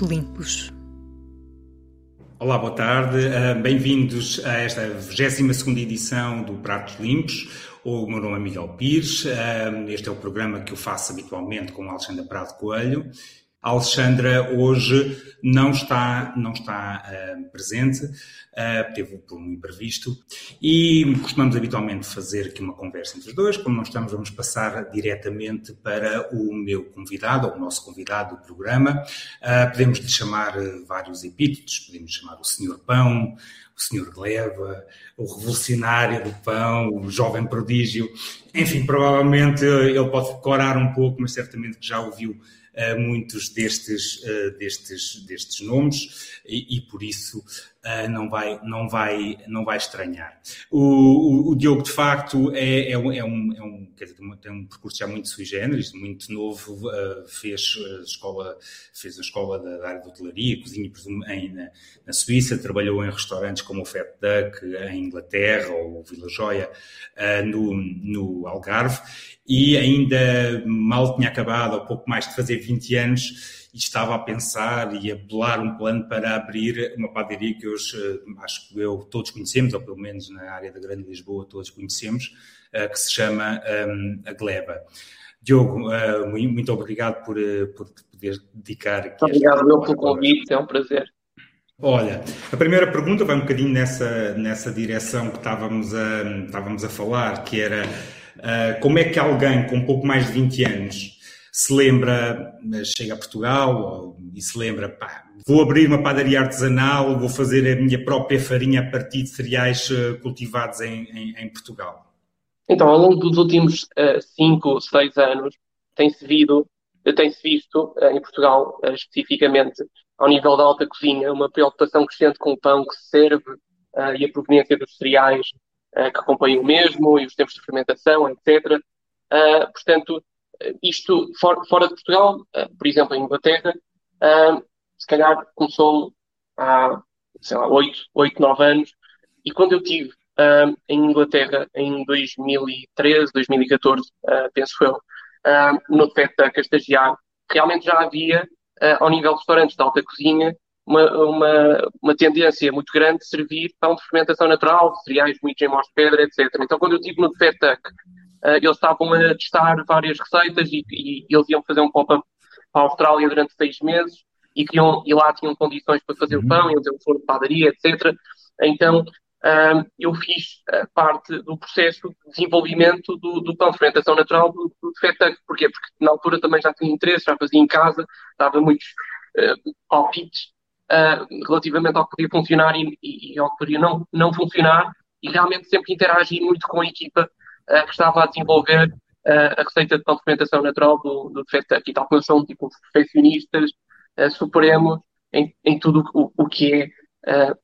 Limpos. Olá, boa tarde. Ah, bem-vindos a esta 22 edição do Pratos Limpos. O meu nome é Miguel Pires. Ah, este é o programa que eu faço habitualmente com Alexandre Prado Coelho. A Alexandra hoje não está, não está uh, presente, uh, teve por um imprevisto, e costumamos habitualmente fazer aqui uma conversa entre os dois. Como não estamos, vamos passar diretamente para o meu convidado, ou o nosso convidado do programa. Uh, podemos lhe chamar vários epítetos, podemos chamar o Senhor Pão, o Senhor Gleba, o revolucionário do pão, o jovem prodígio. Enfim, provavelmente ele pode decorar um pouco, mas certamente que já ouviu muitos destes, eh, destes, destes nomes e, e por isso uh, não, vai, não, vai, não vai estranhar. O, o, o Diogo, de facto, é, é, um, é um, é quer dizer, tem um percurso já muito sui generis, muito novo, uh, fez, a escola, fez a escola da, da área de hotelaria, cozinha em, na, na, Suíça, trabalhou em restaurantes como o Fat Duck em Inglaterra ou o Vila Joia uh, no, no Algarve e ainda mal tinha acabado, ou pouco mais de fazer 20 anos, e estava a pensar e a bolar um plano para abrir uma padaria que hoje eh, acho que eu todos conhecemos, ou pelo menos na área da Grande Lisboa todos conhecemos, eh, que se chama um, a Gleba. Diogo, uh, muito obrigado por, por poder dedicar aqui. Obrigado eu pelo convite, é um prazer. Olha, a primeira pergunta vai um bocadinho nessa, nessa direção que estávamos a, estávamos a falar, que era como é que alguém com pouco mais de 20 anos se lembra, chega a Portugal e se lembra, pá, vou abrir uma padaria artesanal, vou fazer a minha própria farinha a partir de cereais eh, cultivados em, em, em Portugal? Então, ao longo dos últimos uh, cinco, seis anos, tem-se tem-se visto uh, em Portugal, uh, especificamente ao nível da alta cozinha, uma preocupação crescente com o pão que se serve e a proveniência dos cereais que acompanham o mesmo e os tempos de fermentação, etc. portanto, isto for, fora de Portugal, uh, por exemplo, em Inglaterra, uh, se calhar começou há, sei lá, 8, 8 9 anos, e quando eu tive uh, em Inglaterra em 2013, 2014, penso eu, no FETA a estagiar, realmente já havia, ao nível de restaurantes de alta cozinha, uma, uma, uma, tendência muito grande de servir pão de fermentação natural, cereais moídos em mós de pedra, etc. Então, quando eu estive no FETAC, uh, eles estavam a testar várias receitas e, e, eles iam fazer um pop-up para a Austrália durante seis meses e, queriam, e lá tinham condições para fazer o uhum. pão, iam ter um forno de padaria, etc. Então, uh, eu fiz uh, parte do processo de desenvolvimento do, do pão de fermentação natural do, do FETAC. Porquê? Porque na altura também já tinha interesse, já fazia em casa, dava muitos uh, palpites relativamente ao que podia funcionar e, e, e, ao que podia não, não funcionar e realmente sempre interagi muito com a equipa uh, que estava a desenvolver uh, a receita de fermentação natural do, do Defect E tal como são tipo perfeccionistas uh, supremos em, em tudo o, o que é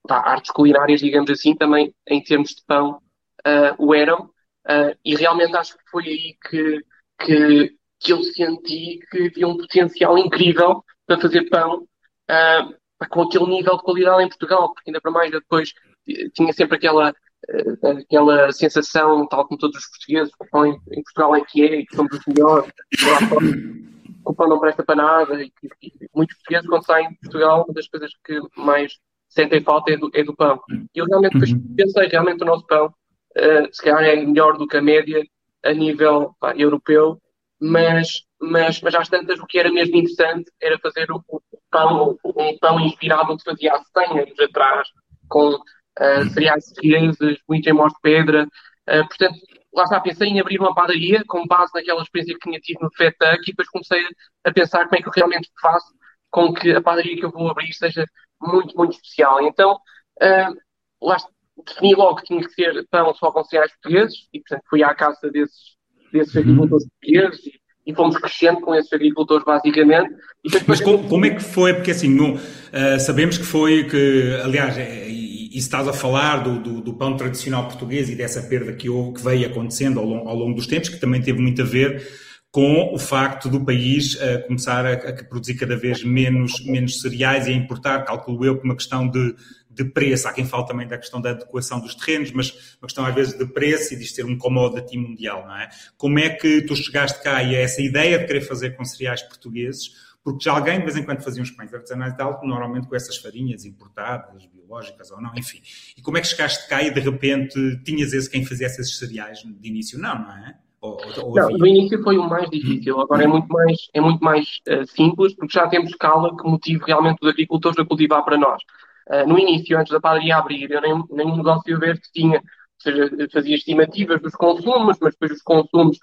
pá, artes culinárias, digamos assim, também em termos de pão o eram. e realmente acho que foi aí que, que, que eu senti que havia um potencial incrível para fazer pão com aquele nível de qualidade em Portugal, porque ainda para mais depois tinha sempre aquela eh, aquela sensação, tal como todos os portugueses, que em, em Portugal é que é, e que somos os melhores, que o pão não presta para nada, e que, e muitos portugueses, quando saem de Portugal, uma das coisas que mais sentem falta é do, é do pão. E eu realmente uhum. pensei, realmente o nosso pão, uh, se calhar é melhor do que a média a nível pá, europeu, mas, mas, mas às tantas o que era mesmo interessante era fazer o, o pão, um pão inspirado no que fazia há 100 anos atrás, com uh, cereais portugueses, muito em mós de pedra. Uh, portanto, lá está, pensei em abrir uma padaria com base naquela experiência que tinha tido no FETAC e depois comecei a pensar como é que eu realmente faço com que a padaria que eu vou abrir seja muito, muito especial. Então, uh, lá defini logo que tinha que ser pão só com cereais portugueses e, portanto, fui à caça desses, desses uhum. agricultores portugueses e, e fomos crescendo com esses agricultores, basicamente. Mas como, como, é que foi? Porque, assim, no, uh, sabemos que foi que, aliás, é, e estás a falar do, do, do, pão tradicional português e dessa perda que, houve, que veio acontecendo ao longo, ao longo, dos tempos, que também teve muito a ver com o facto do país uh, começar a, a, produzir cada vez menos, menos cereais e a importar, calculo eu, por uma questão de, de preço. Há quem fale também da questão da adequação dos terrenos, mas uma questão às vezes de preço e de ser um commodity mundial, não é? Como é que tu chegaste cá e a essa ideia de querer fazer com cereais portugueses? Porque já alguém de vez em quando fazia uns pães artesanais e tal, normalmente com essas farinhas importadas, biológicas ou não, enfim. E como é que chegaste cá e de repente tinhas esse quem fazia esses cereais de início? Não, não é? Ou, ou não, no início foi o mais difícil, agora é muito mais, é muito mais uh, simples, porque já temos escala que motive realmente os agricultores a cultivar para nós. Uh, no início, antes da padaria abrir, eu nem, nem um negócio verde tinha, ou seja, fazia estimativas dos consumos, mas depois os consumos,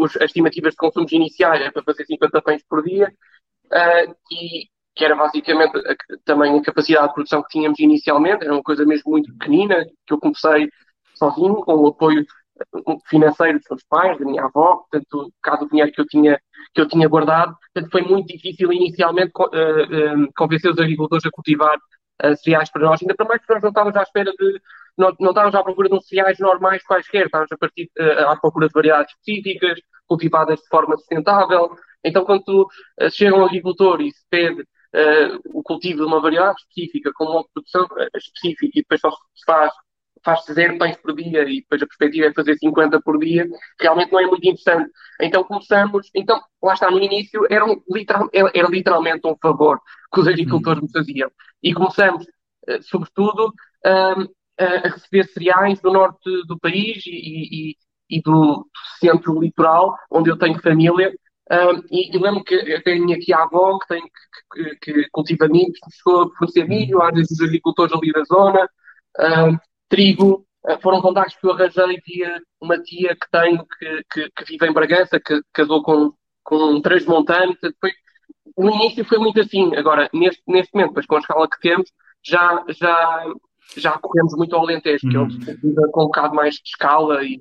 os, as estimativas de consumos iniciais era para fazer 50 pães por dia, uh, e que era basicamente a, também a capacidade de produção que tínhamos inicialmente, era uma coisa mesmo muito pequenina, que eu comecei sozinho, com o apoio financeiro dos meus pais, da minha avó, portanto, o dinheiro que eu tinha, que eu tinha guardado, portanto, foi muito difícil inicialmente uh, uh, convencer os agricultores a cultivar uh, cereais para nós, ainda para mais que nós não estávamos à espera de, não, não estávamos à procura de uns cereais normais quaisquer, estávamos a partir, à procura de variedades específicas, cultivadas de forma sustentável, então quando chega um agricultor e se pede o cultivo de uma variedade específica, com uma produção específica e depois só se faz faz-se zero pães por dia e depois a perspectiva é fazer 50 por dia, realmente não é muito interessante. Então começamos, então lá está, no início era, um, literal, era literalmente um favor que os agricultores me faziam. E começamos, eh, sobretudo, a receber cereais do norte do país e, e, e do centro litoral, onde eu tenho família, um, e, e, lembro que eu tenho aqui a avó que, tem, que, que, que cultiva milho, chegou a fornecer milho, às vezes os agricultores ali da zona, um, trigo. Eh, foram contactos que eu arranjei via uma tia que tenho que, que, que vive em Bragança, que casou com, com um transmontano. Depois, no início foi muito assim. Agora, neste, neste momento, depois com a escala que temos, já, já, já corremos muito ao Alentejo, que é onde se com um bocado mais de escala e,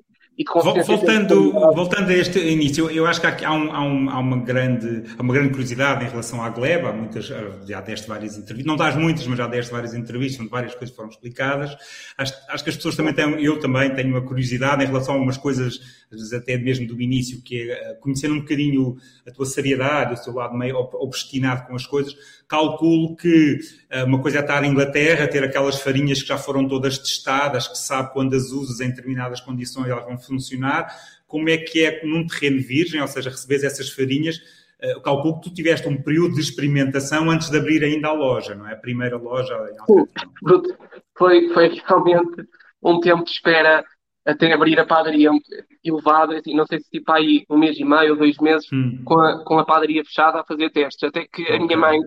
Voltando, voltando a este início, eu acho que há, um, há, um, há, uma grande, uma grande curiosidade em relação à Gleba, há muitas, já deste várias entrevistas, não dás muitas, mas já deste várias entrevistas, onde várias coisas foram explicadas. Acho, acho que as pessoas também têm, eu também tenho uma curiosidade em relação a umas coisas, às vezes até mesmo do início, que é eh, conhecendo um bocadinho a tua seriedade, o teu lado meio obstinado com as coisas, calculo que eh, uma coisa é estar em Inglaterra, ter aquelas farinhas que já foram todas testadas, que sabe quando as usas em determinadas condições elas vão funcionar, como é que é num terreno virgem, ou seja, recebes essas farinhas, uh, calculo que tu tiveste um período de experimentação antes de abrir ainda a loja, não é? A primeira loja Foi, foi realmente um tempo de espera até abrir a padaria elevado, assim, não sei se tipo aí um mês e meio ou dois meses hum. com, a, com a padaria fechada a fazer testes, até que okay. a minha mãe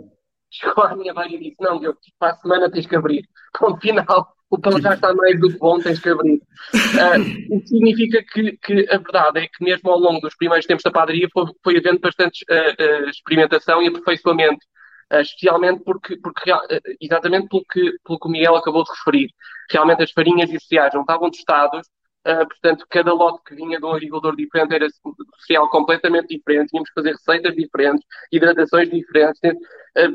chegou à minha mãe e disse, não, eu, para a semana tens que abrir. Ponto final o pão já está mais do que bom, tens que abrir. Uh, o que significa que, que, a verdade é que mesmo ao longo dos primeiros tempos da padaria foi, foi havendo bastante uh, uh, experimentação e aperfeiçoamento, especialmente porque, porque exatamente pelo que, pelo que o Miguel acabou de referir. Realmente as farinhas e cereais não estavam testados, portanto cada lote que vinha de um agricultor diferente era cereal completamente diferente, tínhamos que fazer receitas diferentes, hidratações diferentes, é,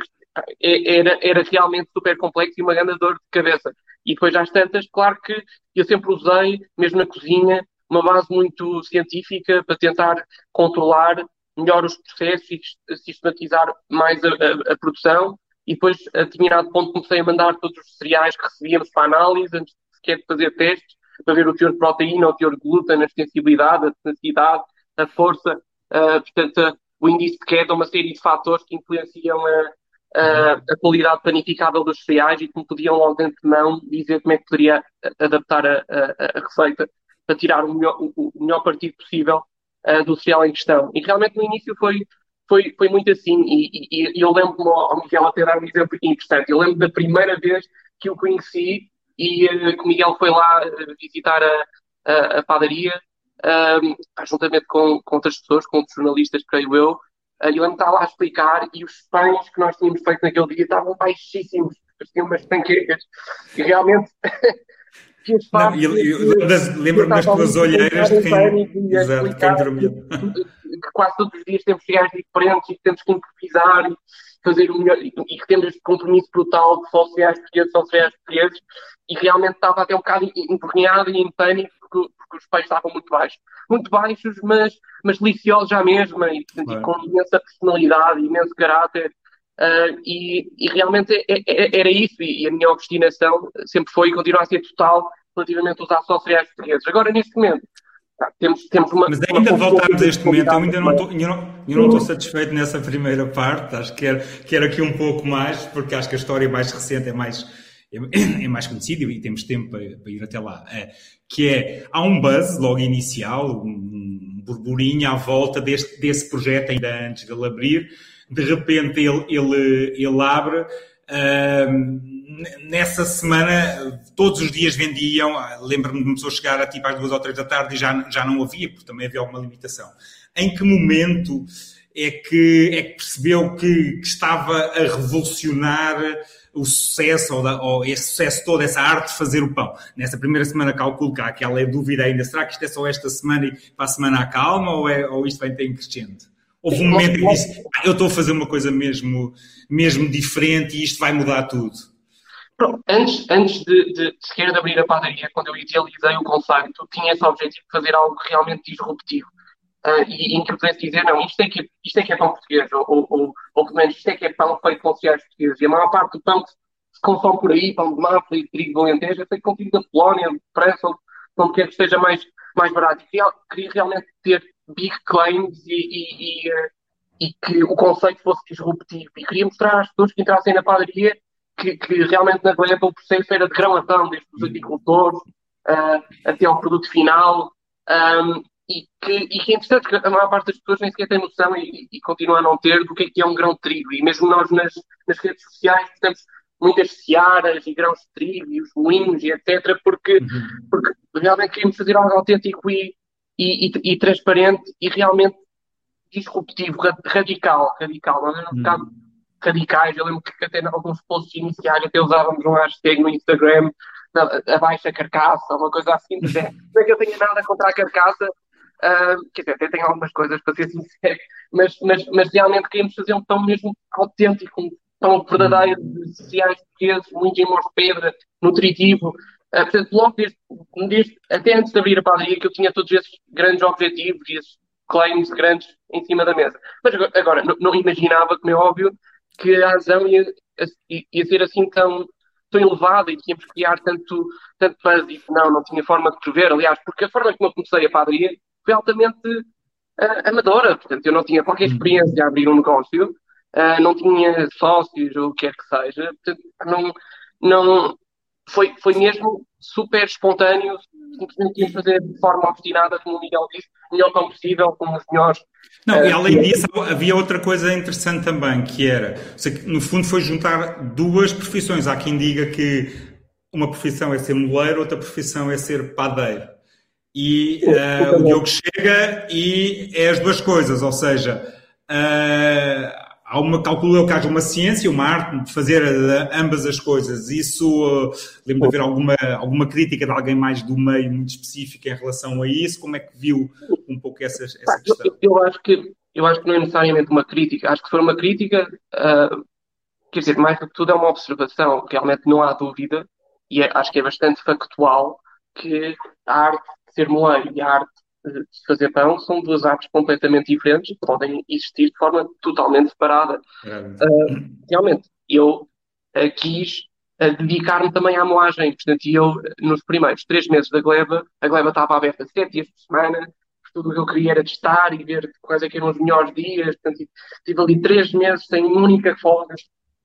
era, era realmente super complexo e uma grande dor de cabeça. E depois, às tantas, claro que eu sempre usei, mesmo na cozinha, uma base muito científica para tentar controlar melhor os processos e sistematizar mais a, a, a produção. E depois, a determinado ponto, comecei a mandar todos os cereais que recebíamos para análise, antes sequer de fazer testes, para ver o teor de proteína, o teor de glúten, a extensibilidade, a tenacidade, a força, uh, portanto, o índice de queda, uma série de fatores que influenciam a, uh, a qualidade planificável dos cereais e que me podiam logo de antemão dizer como é que poderia adaptar a, a, a receita para tirar o melhor, o, o melhor partido possível uh, do cereal em questão. E realmente no início foi, foi, foi muito assim, e, e, e eu lembro-me ao Miguel até dar um exemplo interessante. Eu lembro da primeira vez que o conheci e uh, que o Miguel foi lá visitar a, a, a padaria, um, juntamente com, com outras pessoas, com outros jornalistas, creio eu, E lembro lá a explicar e os pães que nós tínhamos feito naquele dia estavam baixíssimos, tinham umas tanquedas. E realmente. Lembro-me das tuas olheiras de quem, exato, dormia. Que quase todos os dias temos cereais diferentes e que temos que improvisar e fazer o melhor, e, que temos este compromisso brutal de só cereais portugueses, só cereais portugueses, e realmente estava até um bocado envergonhado e em pânico porque, porque, os peixes estavam muito baixos. Muito baixos, mas, mas deliciosos à mesma e, e com imensa personalidade, imenso caráter. Uh, e, e, realmente é, é, é, era isso, e, a minha obstinação sempre foi e continua a ser total relativamente a usar só cereais portugueses. Agora, neste momento, temos, temos uma. Mas ainda uma voltarmos a este momento, eu ainda não estou, eu não, eu não estou satisfeito nessa primeira parte, acho que quero, quero aqui um pouco mais, porque acho que a história mais recente é mais, é, é mais conhecida e temos tempo para, para ir até lá. É, que é, há um buzz logo inicial, um burburinho à volta deste, desse projeto, ainda antes de ele abrir, de repente ele, ele, ele abre. Uh, nessa semana, todos os dias vendiam, lembro-me de começou a chegar a tipo às duas ou três da tarde e já, já não havia, porque também havia alguma limitação. Em que momento é que, é que percebeu que, que estava a revolucionar o sucesso, ou, da, ou, esse sucesso todo, essa arte de fazer o pão. Nessa primeira semana calculo que há aquela dúvida ainda, será que isto é só esta semana e para a semana acalma ou, é, ou isto vai ter crescente? Houve um momento em que disse, eu estou a fazer uma coisa mesmo, mesmo diferente e isto vai mudar tudo. Pronto, antes, antes de, de, sequer de abrir a padaria, quando eu idealizei o conceito, tinha esse objetivo de fazer algo realmente disruptivo. Uh, e em que eu pudesse dizer, não, isto é que, isto é, que é pão português, ou, ou, ou, ou pelo menos isto é que é pão feito com cereais portugueses. E a maior parte do pão que se consome por aí, pão de mafra e trigo de alentejo, é feito com trigo da Polónia, de França, onde quer que esteja mais, mais barato. E queria, queria realmente ter big claims e, e, e, e que o conceito fosse disruptivo. E queria mostrar às pessoas que entrassem na padaria que, que realmente na Gleba o processo era de grão a grão, desde os agricultores uh, até ao produto final. Um, e que, e que é interessante que a maior parte das pessoas nem sequer tem noção e, e continua a não ter do que é, que é um grão de trigo. E mesmo nós nas, nas redes sociais temos muitas searas e grãos de trigo e os moinhos e etc. Porque, uhum. porque realmente queríamos fazer algo autêntico e, e, e, e transparente e realmente disruptivo, radical, radical. Nós é um bocado radicais. Eu lembro que até em alguns posts iniciais até usávamos um hashtag no Instagram, abaixo a carcaça, uma coisa assim. Não é que eu tenha nada contra a carcaça, uh, quer dizer, até tenho algumas coisas para ser sincero, mas, mas, mas realmente queríamos fazer um pão mesmo autêntico, um pão verdadeiro de sociais portugueses, muito em mãos de pedra, nutritivo. Uh, portanto, logo desde, desde, até antes de abrir a padaria, que eu tinha todos esses grandes objetivos e esses claims grandes em cima da mesa. Mas agora, não, não imaginava, como é óbvio, que a adesão ia, ia ser assim tão, tão elevada e tínhamos que criar tanto, tanto buzz e não, não tinha forma de prever, aliás, porque a forma como eu comecei a padaria foi altamente uh, amadora, portanto eu não tinha qualquer uhum. experiência a abrir um negócio, uh, não tinha sócios ou o que quer que seja, portanto não, não, foi, foi mesmo super espontâneo, simplesmente íamos fazer de forma obstinada, como o Miguel disse, o melhor pão possível, com os melhores. Não, e eh, além disso, havia outra coisa interessante também, que era, no fundo, foi juntar duas profissões. Há quem diga que uma profissão é ser moleiro, outra profissão é ser padeiro. E uh, o Diogo chega e é as duas coisas, ou seja, uh, há uma, calculo eu que haja uma ciência, uma arte de fazer eh, ambas as coisas. Isso, uh, lembro de haver alguma, alguma crítica de alguém mais do meio muito específica em relação a isso. Como é que viu um pouco essa, essa questão? Eu, eu, acho que, eu acho que não é necessariamente uma crítica. Acho que for uma crítica, uh, quer dizer, mais do que tudo é uma observação. Realmente não há dúvida, e é, acho que é bastante factual, que a arte de ser moleiro e a arte de fazer pão são duas artes completamente diferentes podem existir de forma totalmente separada. Uh, realmente, eu uh, quis uh, dedicar-me também à moagem. Portanto, eu, nos primeiros três meses da Gleba, a Gleba estava aberta sete dias por semana, tudo o que eu queria era testar e ver quais é eram os melhores dias. Portanto, tive ali três meses sem uma folga.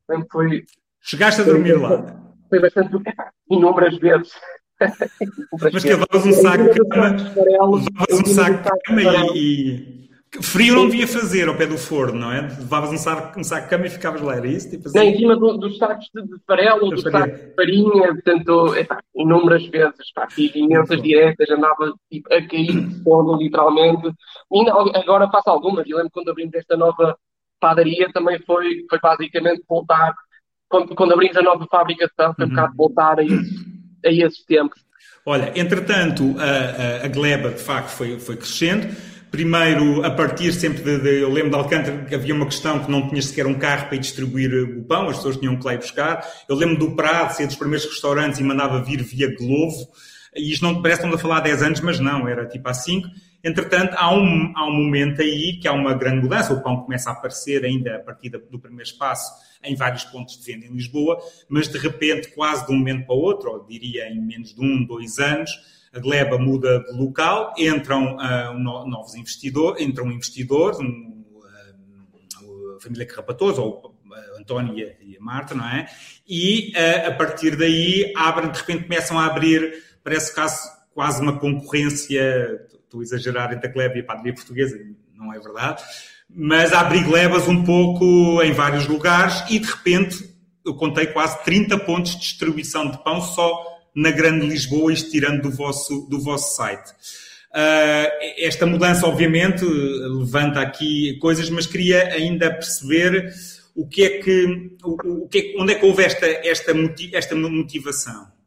Portanto, foi, Chegaste a dormir foi, lá? Foi bastante, inúmeras vezes. Mas que levavas um saco de cama, levavas um saco de cama e, e, Frio não devia fazer ao pé do forno, não é? Levavas um saco, um saco de cama e ficavas lá, era isso? Tipo assim? Não, em cima do, dos sacos de, de farelo, do saco de farinha, portanto, epá, inúmeras vezes, pá, fiz imensas diretas, andava tipo, a cair de sono, literalmente. E agora faço algumas, eu lembro quando abrimos esta nova padaria, também foi, foi basicamente voltar, quando, quando abrimos a nova fábrica de pão, foi um uhum. bocado voltar a isso a esses tempos. Olha, entretanto, a, a, a gleba de facto foi, foi crescendo. Primeiro, a partir sempre de, de, Eu lembro de Alcântara que havia uma questão que não tinha sequer um carro para distribuir o pão, as pessoas tinham que lá ir buscar. Eu lembro do Prado ser dos primeiros restaurantes e mandava vir via Glovo. E isto não parece que estamos a falar há 10 anos, mas não, era tipo há 5. Entretanto, há um, há um momento aí que há uma grande mudança. O pão começa a aparecer ainda a partir do primeiro espaço em vários pontos de venda em Lisboa, mas de repente, quase de um momento para o outro, ou diria em menos de um, dois anos, a Gleba muda de local, entram uh, novos investidores, entra um investidor, um, uh, a família Carrapatoso, ou a Antónia e a Marta, não é? E uh, a partir daí abrem, de repente começam a abrir, parece caso quase uma concorrência, estou a exagerar entre a Gleba e a padaria portuguesa, não é verdade, mas a abrir glebas um pouco em vários lugares e de repente eu contei quase 30 pontos de distribuição de pão só na Grande Lisboa, isto tirando do vosso, do vosso site. Uh, esta mudança, obviamente, levanta aqui coisas, mas queria ainda perceber o que é que, o, o que é, onde é que houve esta, esta, esta motivação.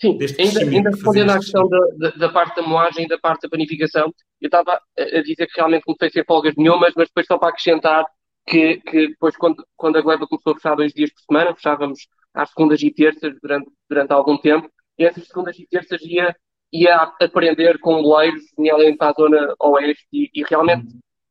Sim, ainda, ainda respondendo à questão da, da, parte da moagem e da parte da panificação, eu estava a dizer que realmente comecei sem folgas nenhumas, mas depois só para acrescentar que, que depois quando, quando a Gleba começou a fechar dois dias por semana, fechávamos às segundas e terças durante, durante algum tempo, e essas segundas e terças ia, ia aprender com boleiros, nomeadamente para a zona oeste, e, e realmente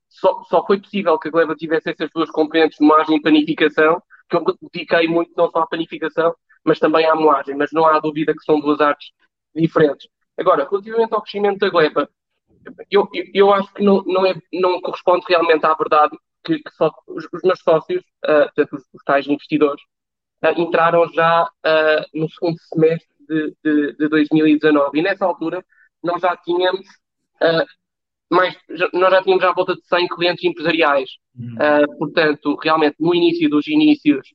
só, só foi possível que a Gleba tivesse essas duas componentes, moagem e panificação, que eu dediquei muito não só à panificação, mas também à moagem, mas não há dúvida que são duas artes diferentes. Agora, relativamente ao crescimento da Gleba, eu, eu, eu acho que não, não, é, não corresponde realmente à verdade que, que só, os, os, meus sócios, uh, portanto, os, os tais investidores, uh, entraram já uh, no segundo semestre de, de, de, 2019 e nessa altura nós já tínhamos mais, nós já tínhamos à volta de 100 clientes empresariais. Uhum. portanto, realmente, no início dos inícios,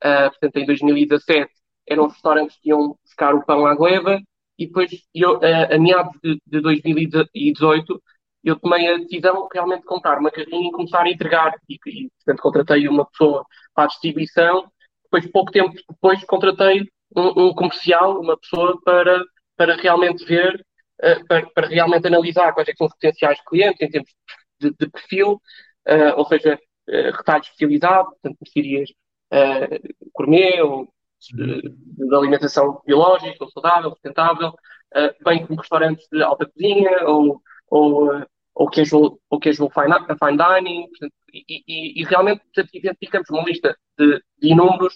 portanto, em 2017, eram os restaurantes que iam buscar o pão à gleba, e depois, eu, a, a meados de, de 2018, eu tomei a decisão realmente de comprar uma carrinha e começar a entregar. E, e portanto, contratei uma pessoa para a distribuição. Depois, pouco tempo depois, contratei um, um comercial, uma pessoa para, para realmente ver, uh, para, para, realmente analisar quais é são os potenciais clientes em termos de, de perfil, uh, ou seja, uh, retalho especializado, portanto, mercearias uh, gourmet ou de, alimentação biológica ou saudável, sustentável, bem como restaurantes de alta cozinha ou, ou, ou casual, ou casual fine, fine dining, portanto, e, e, e, realmente identificamos uma lista de, de inúmeros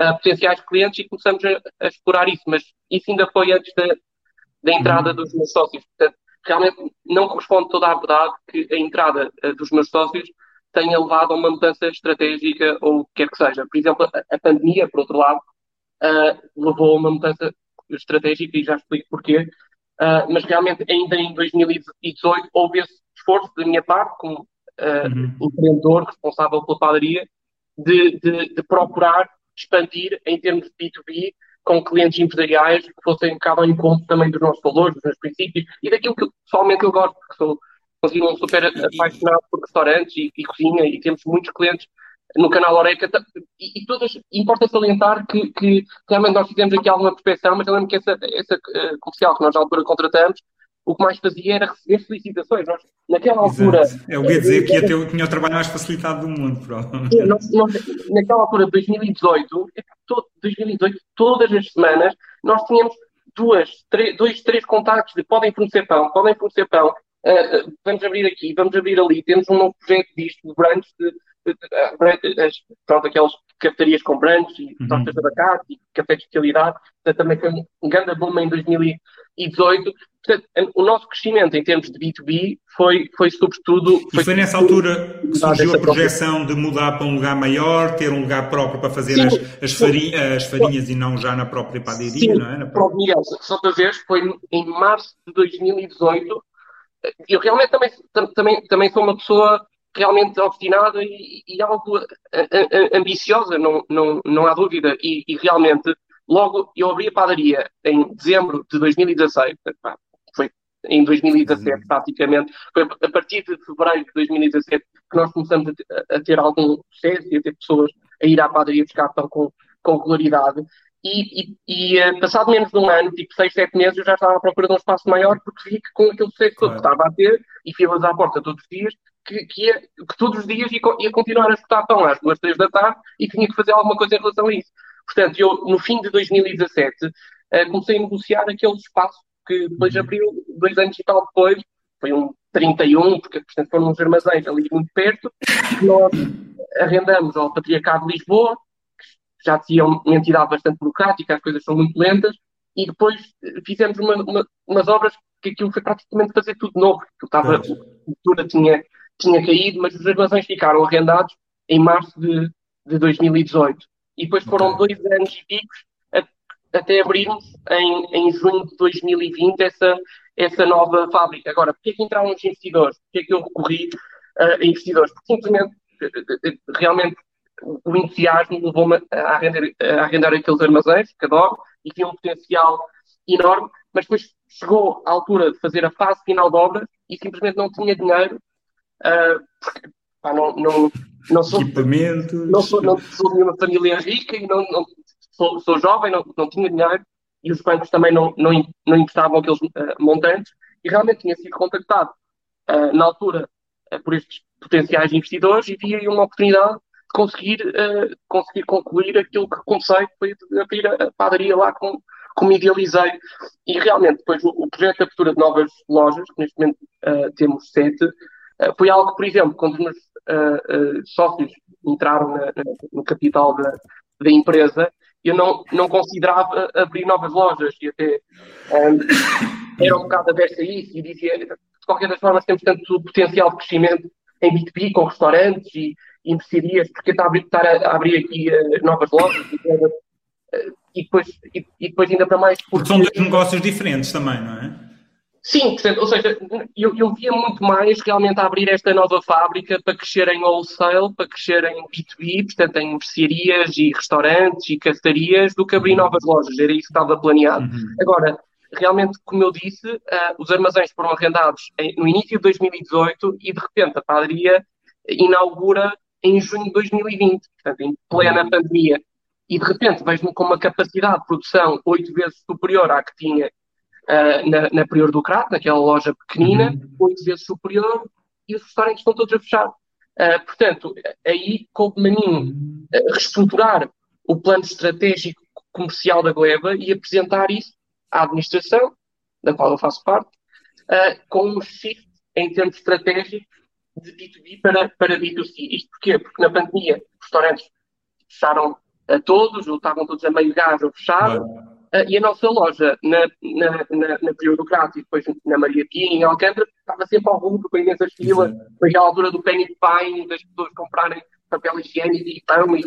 uh, potenciais clientes e começamos a, a, explorar isso, mas isso ainda foi antes da, da entrada dos meus sócios. Portanto, realmente não corresponde toda a verdade que a entrada uh, dos meus sócios tenha levado a uma mudança estratégica ou o que quer que seja. Por exemplo, a, pandemia, por outro lado, uh, levou a uma mudança estratégica e já explico porquê. Uh, mas realmente ainda em 2018 houve esse esforço da minha parte, como uh, uhum. empreendedor responsável pela padaria, de, de, de, procurar expandir em termos de B2B com clientes empresariais que fossem um bocado ao encontro também dos nossos valores, dos nossos princípios e daquilo que pessoalmente eu gosto, porque sou, consigo um super apaixonado por restaurantes e, e cozinha e temos muitos clientes no canal Oreca, e, e todas, importa salientar que, que realmente nós fizemos aqui alguma prospeção, mas eu lembro que essa, essa uh, comercial que nós na altura contratamos, o que mais fazia era receber solicitações. Nós, naquela altura. Eu ia dizer que ia ter, tinha o trabalho mais facilitado do mundo, provavelmente. Nós, nós, naquela altura, 2018, 2018, todas as semanas, nós tínhamos duas, três, dois, três contactos de podem fornecer pão, podem fornecer pão, uh, vamos abrir aqui, vamos abrir ali, temos um novo projeto disto, de branches, de, pronto, aquelas cafetarias com brancos e uhum. tortas de abacate e café de especialidade. Portanto, também foi um grande boom em 2018. Portanto, o nosso crescimento em termos de B2B foi, foi sobretudo... Foi e foi nessa altura que surgiu a projeção de mudar para um lugar maior, ter um lugar próprio para fazer sim, as, as, farinha, as, farinhas e não já na própria padaria, sim, não é? Na própria... Miguel, só para ver, foi em março de 2018. Eu realmente também, também, também sou uma pessoa realmente obstinada e, e algo ambiciosa, não, não, não há dúvida. E, e, realmente, logo eu abri a padaria em dezembro de 2016, foi em 2017 uhum. praticamente, foi a partir de fevereiro de 2017 que nós começamos a, a ter algum sucesso e a ter pessoas a ir à padaria buscar pão com, com regularidade. E, e, e, eh, passado menos de um ano, tipo seis, sete meses, eu já estava à procura de um espaço maior porque vi que com aquele sucesso claro. que estava a ter e filas à porta todos os dias, que, que, ia, que todos os dias ia, ia continuar a escutar pão às duas, três da tarde e tinha que fazer alguma coisa em relação a isso. Portanto, eu, no fim de 2017, uh, eh, comecei a negociar aquele espaço que depois uhum. abriu, dois anos e tal depois, foi um 31, porque portanto, foram uns armazéns ali muito perto, nós arrendamos ao Patriarcado de Lisboa, já tinha uma entidade bastante burocrática, as coisas são muito lentas, e depois fizemos uma, uma, umas obras que aquilo foi praticamente fazer tudo novo, porque estava, a cultura tinha, tinha caído, mas os armazéns ficaram arrendados em março de, de 2018. E depois foram okay. dois anos e picos até abrirmos em, em junho de 2020 essa, essa nova fábrica. Agora, porquê é que entraram os investidores? Porquê é que eu recorri uh, a investidores? Porque simplesmente, realmente, o entusiasmo levou-me a arrendar, a arrendar aqueles armazéns, que adoro, e tinha um potencial enorme, mas depois chegou a altura de fazer a fase final de obras e simplesmente não tinha dinheiro, uh, porque pá, não, não, não sou, não sou, não sou de uma família rica e não, não sou, sou, jovem, não, não tinha dinheiro e os bancos também não, não, não emprestavam aqueles uh, montantes e realmente tinha sido contactado uh, na altura por estes potenciais investidores e via aí uma oportunidade conseguir, conseguir concluir aquilo que comecei, foi abrir a padaria lá com, como idealizei. E realmente, depois, o, o projeto de abertura de novas lojas, que neste momento temos sete, foi algo por exemplo, quando os meus sócios entraram na, na, no capital da, da empresa, eu não, não considerava abrir novas lojas e até um, era um bocado aberto a isso e dizia, de qualquer das formas, temos tanto potencial de crescimento em B2B com restaurantes e, e mercearias, porque está a abrir, estar a, abrir aqui uh, novas lojas e, uh, e, depois, e, e, depois ainda para mais. Porque são dois negócios diferentes também, não é? Sim, portanto, ou seja, eu, eu via muito mais realmente a abrir esta nova fábrica para crescer em wholesale, para crescer em B2B, portanto, em mercearias e restaurantes e cafetarias, do que abrir uhum. novas lojas. Era isso que estava planeado. Uhum. Agora, realmente, como eu disse, uh, os armazéns foram arrendados em, no início de 2018 e, de repente, a padaria inaugura em junho de 2020, portanto, em plena uhum. pandemia. E, de repente, vejo-me com uma capacidade de produção oito vezes superior à que tinha uh, na, na Prior do Crato, naquela loja pequenina, uhum. oito vezes superior, e os restaurantes estão todos a fechar. Uh, portanto, aí coube-me a mim uh, reestruturar o plano estratégico comercial da Gleba e apresentar isso à administração, da qual eu faço parte, com um shift em termos estratégicos de B2B para, para B2C. Isto porquê? Porque na pandemia os restaurantes fecharam a todos, ou estavam todos a meio gás ou fechados, Uh, e a nossa loja na, na, na, na Prior do Crato e depois na Maria Pia, em Alcântara, estava sempre ao rubro com imensas filas. Foi a altura do penny pine, das pessoas comprarem papel higiênico e pão e,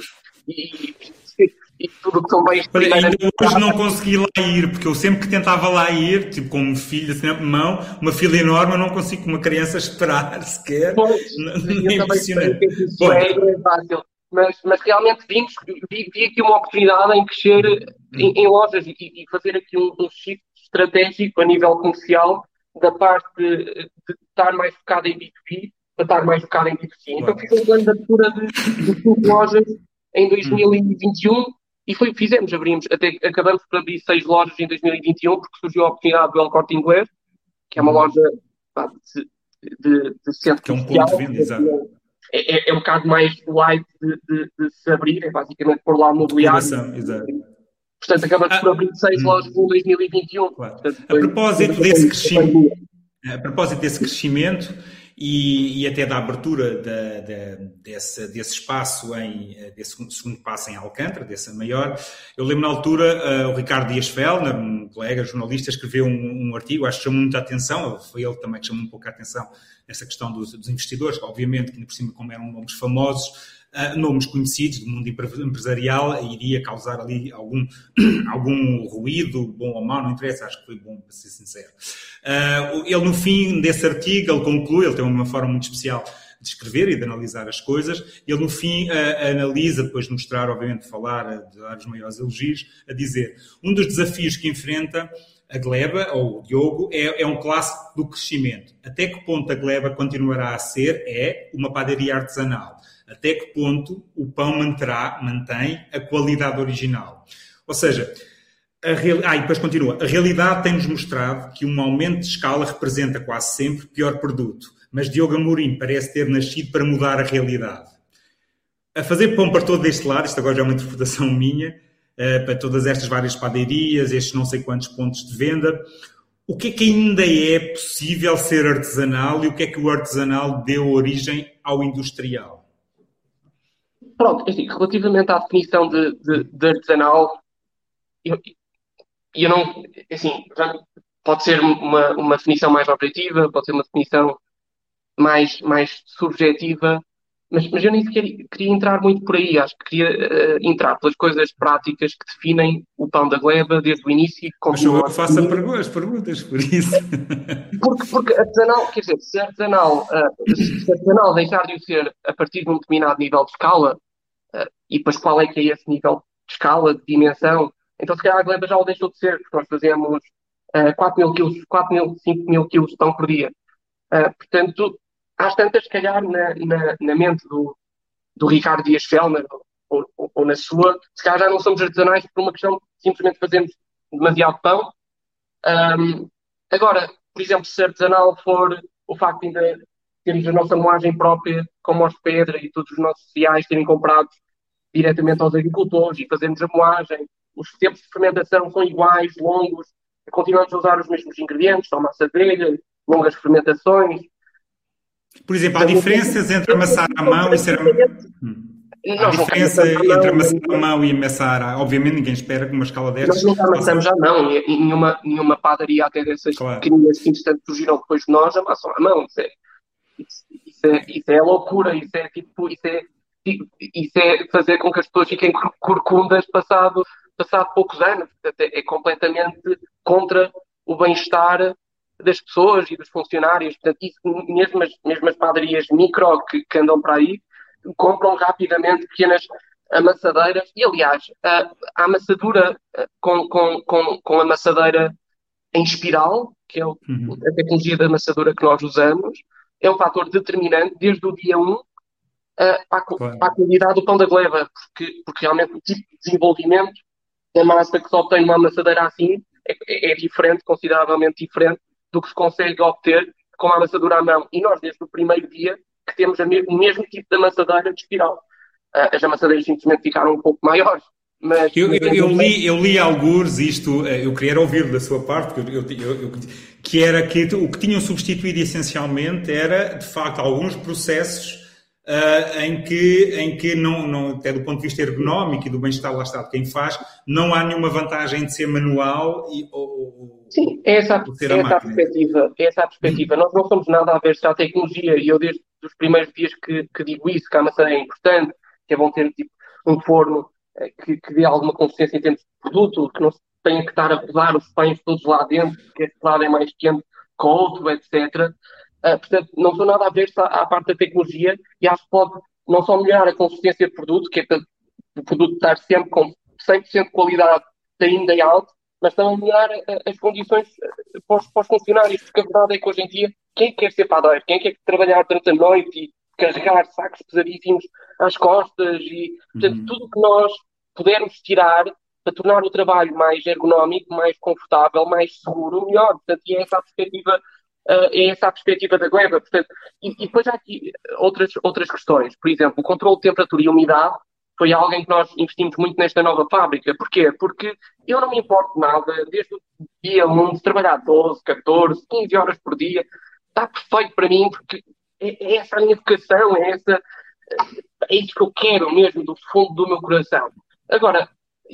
e, e tudo que são bens Olha, ainda hoje não consegui lá ir, porque eu sempre que tentava lá ir, tipo como filho, assim, mão, uma fila enorme, eu não consigo com uma criança esperar sequer. Pois, não, é impressionante. Bom, é, é fácil mas, mas realmente vimos, vi, vi aqui uma oportunidade em crescer em, em lojas e, e, fazer aqui um, um shift estratégico a nível comercial da parte de, de estar mais focado em B2B para estar mais focado em B2C. Então fiz um plano de abertura de, de cinco lojas em 2021 e foi o que fizemos, abrimos, até acabamos por abrir seis lojas em 2021 porque surgiu a oportunidade do El Corte Inglês, que é uma uhum. loja pá, de, de, de centro que é um ponto de venda, exato é, é, é um bocado mais light de, de, de, se abrir, é basicamente pôr lá o mobiliário. Exato. Portanto, acabamos ah, por abrir seis hum. lojas em 2021. Claro. Portanto, a propósito desse crescimento, a propósito desse crescimento e, e até da abertura da, da, desse, desse espaço, em, desse segundo passo em Alcântara, desse maior, eu lembro na altura uh, o Ricardo Dias Fellner, um colega jornalista, escreveu um, um, artigo, acho que chamou muita atenção, foi ele também que chamou um pouco a atenção nessa questão dos, dos investidores, obviamente que por cima como eram nomes famosos, uh, nomes conhecidos do mundo empresarial, iria causar ali algum, algum ruído, bom ou mau, não interessa, acho que foi bom, para ser sincero. Uh, ele, no fim desse artigo, ele conclui, ele tem uma forma muito especial de escrever e de analisar as coisas. Ele, no fim, uh, analisa, depois de mostrar, obviamente, falar, de dar os maiores elogios, a dizer um dos desafios que enfrenta a Gleba, ou o Diogo, é, é, um clássico do crescimento. Até que ponto a Gleba continuará a ser, é, uma padaria artesanal até que ponto o pão manterá, mantém a qualidade original. Ou seja, real... ah, e depois continua. A realidade tem-nos mostrado que um aumento de escala representa quase sempre pior produto, mas Diogo Amorim parece ter nascido para mudar a realidade. A fazer pão para todo este lado, isto agora já é uma interpretação minha, eh, para todas estas várias padarias, estes não sei quantos pontos de venda, o que é que ainda é possível ser artesanal e o que é que o artesanal deu origem ao industrial? Pronto, assim, relativamente à definição de, de, de artesanal, eu, eu não, assim, pode ser uma, uma definição mais objetiva, pode ser uma definição mais, mais subjetiva, mas, mas eu nem sequer queria entrar muito por aí. Acho que queria uh, entrar pelas coisas práticas que definem o pão da gleba desde o início e. Mas eu faço perguntas, perguntas por isso. Porque, porque artesanal, quer dizer, se artesanal, uh, se artesanal deixar de o ser a partir de um determinado nível de escala, e depois qual é que é esse nível de escala, de dimensão, então se calhar a gleba já o deixou de ser, porque nós fazemos uh, 4 mil quilos, 4 mil, 5 mil quilos de pão por dia. Uh, portanto, às tantas, se calhar, na, na, na mente do, do Ricardo Dias Fellner ou, ou, ou, na sua, se calhar já não somos artesanais por uma questão de simplesmente fazermos demasiado pão. Um, agora, por exemplo, se artesanal for o facto de ainda termos a nossa moagem própria, como os pedra e todos os nossos cereais serem comprados diretamente aos agricultores e fazermos a moagem, os tempos de fermentação são iguais, longos, continuamos a usar os mesmos ingredientes, só massa de abelha, longas fermentações, por exemplo, há diferenças entre amassar à mão e ser. Hum. Há diferença entre amassar à mão e amassar, obviamente ninguém espera que uma escala destas. Nós nunca amassamos à mão, nenhuma, nenhuma padaria até dessas claro. pequeninas que entretanto surgiram depois de nós amassam à mão. É, isso, isso, é, isso é loucura, isso é tipo, isso é, isso é fazer com que as pessoas fiquem corcundas passado, passado poucos anos. É, completamente contra o bem-estar das pessoas e dos funcionários. Portanto, isso, mesmo, as, mesmo as padarias micro que, que andam para aí compram rapidamente pequenas amassadeiras. E, aliás, a, a amassadura com, com, com, com amassadeira em espiral, que é o, uhum. a tecnologia da amassadura que nós usamos, é um fator determinante desde o dia 1 uh, para, a, claro. para a qualidade do pão da gleba, porque, porque realmente o tipo de desenvolvimento da massa que se obtém numa amassadeira assim é, é, é diferente, consideravelmente diferente do que se consegue obter com a amassadura à mão. E nós, desde o primeiro dia, que temos me o mesmo tipo de amassadeira de espiral. Uh, as amassadeiras simplesmente ficaram um pouco maiores. Mas, eu, eu, eu, li, eu li alguns isto, eh, eu queria ouvir da sua parte, que era que o que tinham substituído essencialmente era, de facto, alguns processos uh, em que, em que não, não, até do ponto de vista ergonómico e do bem-estar lá está de quem faz, não há nenhuma vantagem de ser manual e, ou, Sim, é essa, é essa a perspectiva. É essa a perspectiva. Nós não somos nada a ver se a tecnologia, e eu desde os primeiros dias que, que digo isso, que a maçã é importante, que é bom ter tipo, um forno eh, que, que dê alguma consistência em termos de produto, que não se tenha que estar a rodar os pães todos lá dentro, que este lado é mais quente que o outro, etc. Uh, portanto, não sou nada a ver à, à parte da tecnologia e acho que pode não só melhorar a consistência do produto, que é para o produto estar sempre com 100% de qualidade day in, day out, mas também melhorar eh, as condições eh, para os, para os, funcionários, porque a verdade é que hoje em dia, quem quer ser padeiro? Quem quer trabalhar durante a noite e carregar sacos pesadíssimos às costas e, portanto, uhum. tudo que nós pudermos tirar para tornar o trabalho mais ergonómico, mais confortável, mais seguro, melhor. Portanto, e é essa a perspectiva uh, é essa a perspectiva da Gleba. Portanto, e, e, depois há aqui outras, outras questões. Por exemplo, o controle de temperatura e umidade foi alguém que nós investimos muito nesta nova fábrica. Porquê? Porque eu não me importo nada, desde o dia 1, de trabalhar 12, 14, 15 horas por dia. Está perfeito para mim, porque é, é essa a minha vocação, é, essa, é isso que eu quero mesmo, do fundo do meu coração. Agora,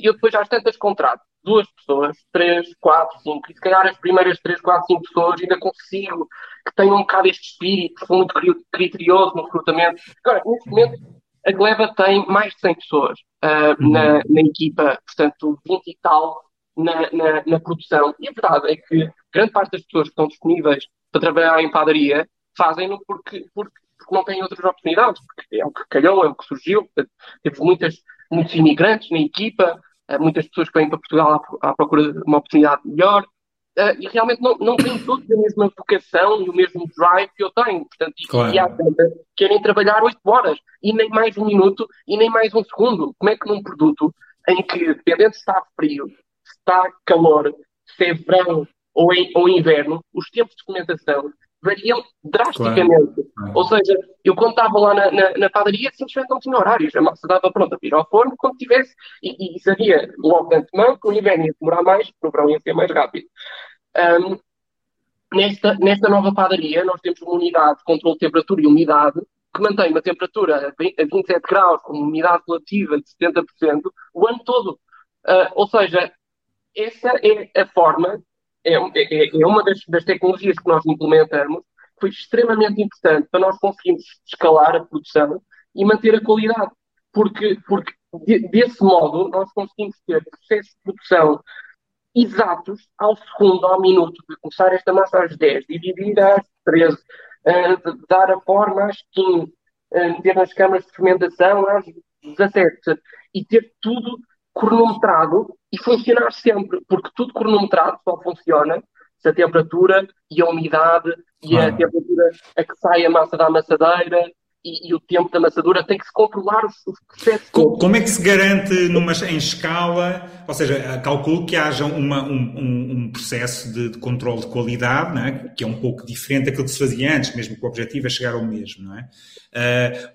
eu depois às tantas contrato duas pessoas, três, quatro, cinco, e se calhar as primeiras três, quatro, cinco pessoas ainda consigo que tenham um bocado este espírito, são muito criterioso no recrutamento. Agora, neste momento, a Gleba tem mais de 100 pessoas uh, uhum. na, na, equipa, portanto, 20 e tal na, na, na, produção. E a verdade é que grande parte das pessoas que estão disponíveis para trabalhar em padaria fazem-no porque, porque, porque, não têm outras oportunidades, porque é o que calhou, é o que surgiu. Portanto, temos muitas, muitos imigrantes na equipa, muitas pessoas que vêm para Portugal à, à procura de uma oportunidade melhor. Uh, e realmente não, não têm todos a mesma vocação e o mesmo drive que eu tenho. Portanto, claro. e há querem trabalhar 8 horas e nem mais um minuto e nem mais um segundo. Como é que num produto em que, dependendo se está frio, se está calor, se é verão ou, em, ou inverno, os tempos de fermentação variam drasticamente. Claro. Ou seja, eu quando estava lá na, na, na padaria, simplesmente não tinha horários. A massa estava pronta para ir ao forno quando tivesse, e, e sabia logo de antemão que o inverno ia demorar mais, o verão ia ser mais rápido. Um, nesta, nesta nova padaria, nós temos uma unidade de controle de temperatura e umidade que mantém uma temperatura a 27 graus com uma umidade relativa de 70% o ano todo. Uh, ou seja, essa é a forma, é, é, é uma das, das, tecnologias que nós implementamos, que foi extremamente importante para nós conseguirmos escalar a produção e manter a qualidade. Porque, porque de, desse modo nós conseguimos ter processos de produção exatos ao segundo, ao minuto, de começar esta massa às 10, dividir às 13, uh, dar a forma às 15, uh, ter nas câmaras de fermentação às 17 e ter tudo cronometrado e funcionar sempre, porque tudo cronometrado só funciona se a temperatura e a umidade e a temperatura a que sai a massa da amassadeira e, e, o tempo da amassadura tem que se controlar os, os processos. Como, como, é que se garante numa, em escala, ou seja, calculo que haja uma, um, um, processo de, de, controle de qualidade, é? que é um pouco diferente daquilo que se fazia antes, mesmo que o objetivo é chegar ao mesmo, não é?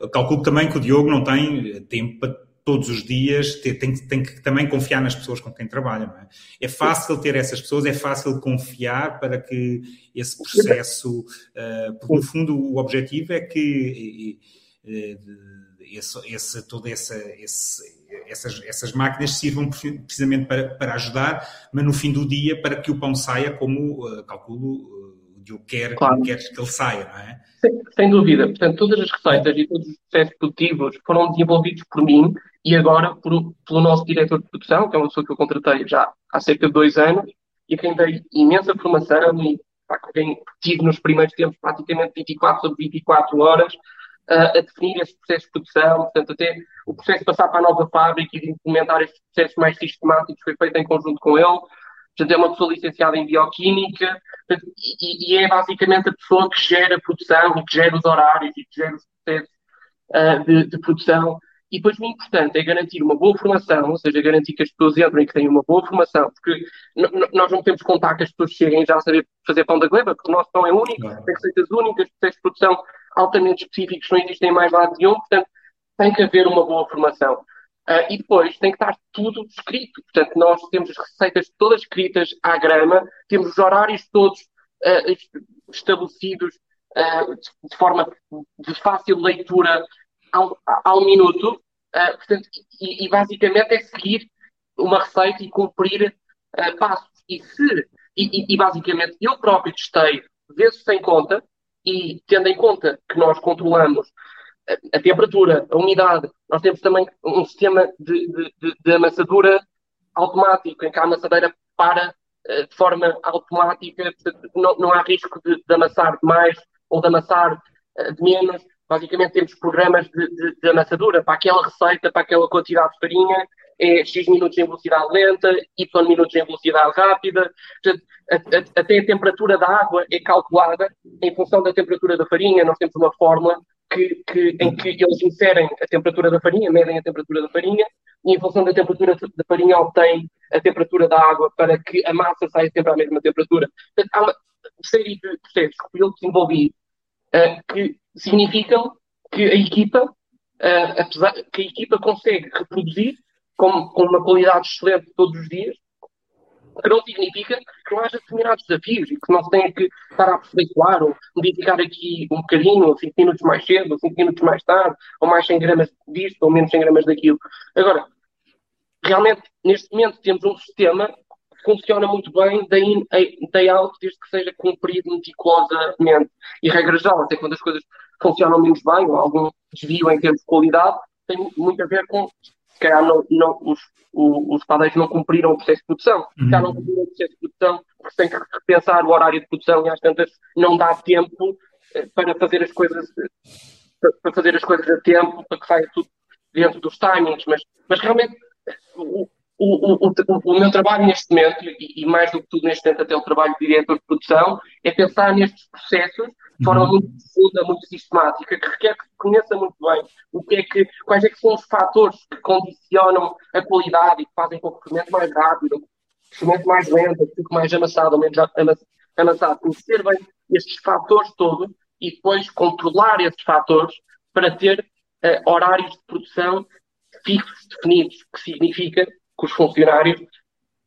Uh, calculo também que o Diogo não tem tempo para todos os dias, tem, tem, que também confiar nas pessoas com quem trabalha. Não é? é fácil ter essas pessoas, é fácil confiar para que esse processo, uh, porque no fundo o objetivo é que uh, esse, esse, toda essa, esse, essas, essas máquinas sirvam precisamente para, para ajudar, mas no fim do dia para que o pão saia como, uh, calculo, eu quero, claro. que ele saia, não é? Sem, sem, dúvida. Portanto, todas as receitas e todos os processos produtivos foram desenvolvidos por mim e agora por, pelo nosso diretor de produção, que é uma pessoa que eu contratei já há cerca de dois anos e a quem dei imensa formação e pá, quem tive nos primeiros tempos praticamente 24 sobre 24 horas uh, a definir esse processo de produção, portanto até o processo de passar para a nova fábrica e de implementar estes processos mais sistemáticos foi feito em conjunto com ele. Portanto, é uma pessoa licenciada em Bioquímica e, e, é basicamente a pessoa que gera a produção e que gera os horários e que gera os processos uh, de, de, produção. E depois o importante é garantir uma boa formação, ou seja, garantir que as pessoas entrem e que tenham uma boa formação, porque nós não podemos contar que as pessoas cheguem já a saber fazer pão da gleba, porque o nosso pão é único, tem receitas únicas, processos de produção altamente específicos, não existem mais lado nenhum, portanto tem que haver uma boa formação. Uh, e depois tem que estar tudo escrito. Portanto, nós temos as receitas todas escritas à grama, temos os horários todos uh, estabelecidos uh, de forma de fácil leitura ao, ao minuto. portanto, e, e, basicamente é seguir uma receita e cumprir passos. E se, e, e, basicamente eu próprio testei vezes sem conta, e tendo em conta que nós controlamos a, temperatura, a umidade. Nós temos também um sistema de, de, de, amassadura automático, em que a amassadeira para uh, de forma automática, não, não há risco de, de amassar mais ou de amassar uh, de menos. Basicamente temos programas de, de, de, amassadura para aquela receita, para aquela quantidade de farinha, é X minutos em velocidade lenta, Y minutos em velocidade rápida. Até a temperatura da água é calculada em função da temperatura da farinha. Nós temos uma fórmula que, que, em que eles inserem a temperatura da farinha, medem a temperatura da farinha, e em função da temperatura da farinha obtêm a temperatura da água para que a massa saia sempre à mesma temperatura. Portanto, há uma série de processos que eu desenvolvi uh, que significam que a equipa, uh, apesar, que a equipa consegue reproduzir com, com uma qualidade excelente todos os dias, que não significa que não haja determinados desafios e que não se tenha que estar a aperfeiçoar ou modificar aqui um bocadinho, ou 5 minutos mais cedo, ou 5 minutos mais tarde, ou mais 100 gramas disto, ou menos 100 gramas daquilo. Agora, realmente, neste momento, temos um sistema que funciona muito bem day in, day out, desde que seja cumprido meticulosamente. E, regra até quando as coisas funcionam menos bem, ou algum desvio em termos de qualidade, tem muito a ver com calhar não, não, os, os padeiros não cumpriram o processo de produção. Se calhar não uhum. cumpriram o processo de produção porque têm que repensar o horário de produção e às tantas não dá tempo eh, para fazer as coisas para fazer as coisas a tempo, para que saia tudo dentro dos timings, mas, mas realmente o, o, o, o, meu trabalho neste momento, e, e, mais do que tudo neste momento até o trabalho de diretor de produção, é pensar nestes processos de forma uhum. muito profunda, muito sistemática, que requer que se conheça muito bem o que é que, quais é que são os fatores que condicionam a qualidade e que fazem com que o fermento mais rápido, o fermento mais lento, fique mais amassado ou menos amassado. Conhecer bem estes fatores todos e depois controlar esses fatores para ter uh, horários de produção fixos, definidos, que significa que os funcionários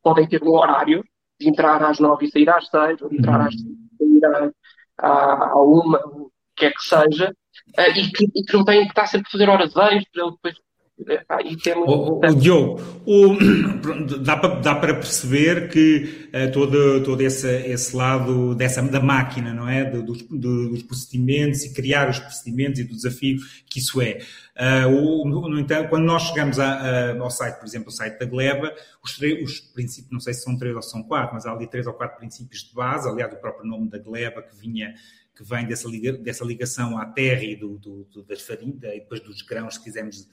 podem ter um horário de entrar às nove e sair às seis, ou de entrar às cinco e sair à, à uma, o que é que seja, uh, e, que, e, que, não têm que estar sempre a fazer horas extras, depois é muito o, o, Diogo, o, dá, para, dá para perceber que uh, todo, todo esse, esse lado dessa, da máquina, não é? dos, dos procedimentos e criar os procedimentos e do desafio que isso é. Uh, o, no entanto, quando nós chegamos a, a, ao site, por exemplo, o site da Gleba, os, os, princípios, não sei se são três ou são quatro, mas há ali três ou quatro princípios de base, aliás, o próprio nome da Gleba que vinha que vem dessa ligação à terra e do, do, do das farinhas, e depois dos grãos, se quisermos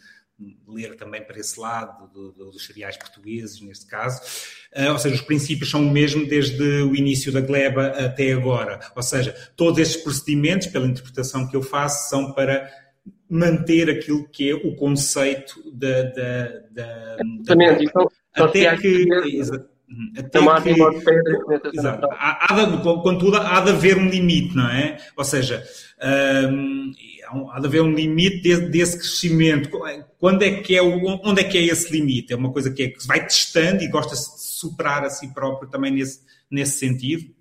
ler também para esse lado do, do, dos cereais portugueses, neste caso. Uh, ou seja, os princípios são o mesmo desde o início da gleba até agora. Ou seja, todos estes procedimentos, pela interpretação que eu faço, são para manter aquilo que é o conceito da. da, da, Exatamente. Então, até que. Até que, exato, há, há contudo, há de haver um limite, não é? Ou seja, hum, há de haver um limite desse, desse, crescimento. Quando é que é onde é que é esse limite? É uma coisa que, é, que vai testando e gosta-se de superar a si próprio também nesse, nesse sentido?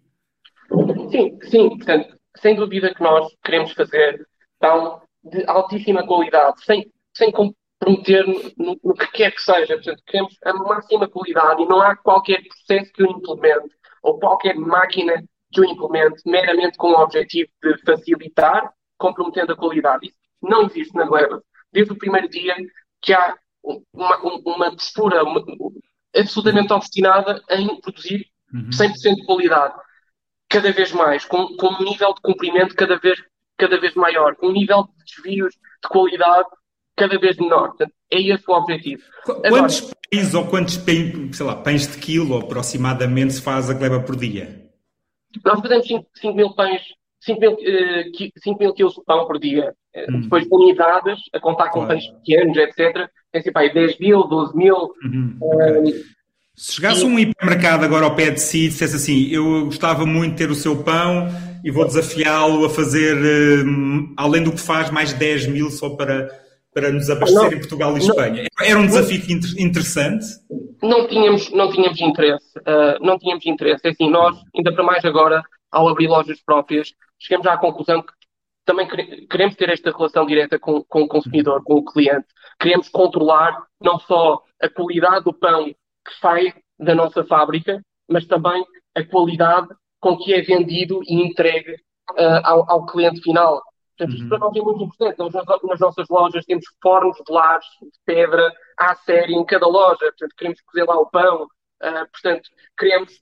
Sim, sim. Portanto, sem dúvida que nós queremos fazer tão de altíssima qualidade, sem, sem comprometer no, no, que quer que seja. Portanto, queremos a máxima qualidade e não há qualquer processo que o implemente ou qualquer máquina que o implemente meramente com o objetivo de facilitar, comprometendo a qualidade. Isso não existe na Gleba. Desde o primeiro dia que há uma, uma postura uma, absolutamente obstinada em produzir 100% uhum. de qualidade. Cada vez mais, com, com um nível de cumprimento cada vez cada vez maior, um nível de desvios de qualidade cada vez menor. Portanto, é esse o objetivo. Quantos Agora, pães ou quantos pães, sei lá, pães de quilo aproximadamente se faz a gleba por dia? Nós fazemos 5, 5 mil pães, 5 mil, 5 mil quilos de pão por dia. Eh, hum. Depois unidades, a contar com claro. pães pequenos, etc. Tem sempre aí 10 mil, 12 mil. Uhum. Okay. Uh, se chegasse um hipermercado agora ao pé de si e dissesse assim, eu gostava muito de ter o seu pão e vou desafiá-lo a fazer, um, além do que faz, mais 10 mil só para, para nos abastecer não, em Portugal e não, Espanha. Era um desafio não, interessante? Não tínhamos, não tínhamos interesse. Uh, não tínhamos interesse. É assim, nós, ainda para mais agora, ao abrir lojas próprias, chegamos à conclusão que também queremos ter esta relação direta com, com o consumidor, com o cliente. Queremos controlar não só a qualidade do pão que sai da nossa fábrica, mas também a qualidade com que é vendido e entregue uh, ao, ao, cliente final. Portanto, isto uhum. para nós é muito importante. Nós, nas nossas lojas temos fornos de lares de pedra à série em cada loja. Portanto, queremos cozer lá o pão. Uh, portanto, queremos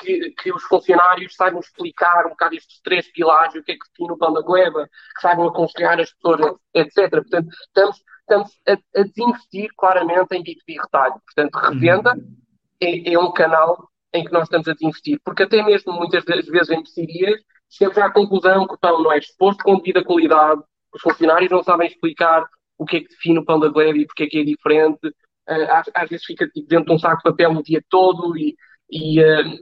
que, que, os funcionários saibam explicar um bocado estes três pilares, o que é que define o pão da gleba, que saibam aconselhar as pessoas, etc. Portanto, estamos, estamos a, a desinvestir claramente em B2B retalho. Portanto, revenda uhum. é, é um canal em que nós estamos a desinvestir. Porque até mesmo muitas das vezes em mercearias chegamos à conclusão que o pão não é exposto com devida qualidade, os funcionários não sabem explicar o que é que define o pão da gleba e porque é que é diferente. Uh, às, às, vezes fica tipo, dentro de um saco de papel o dia todo e, e uh,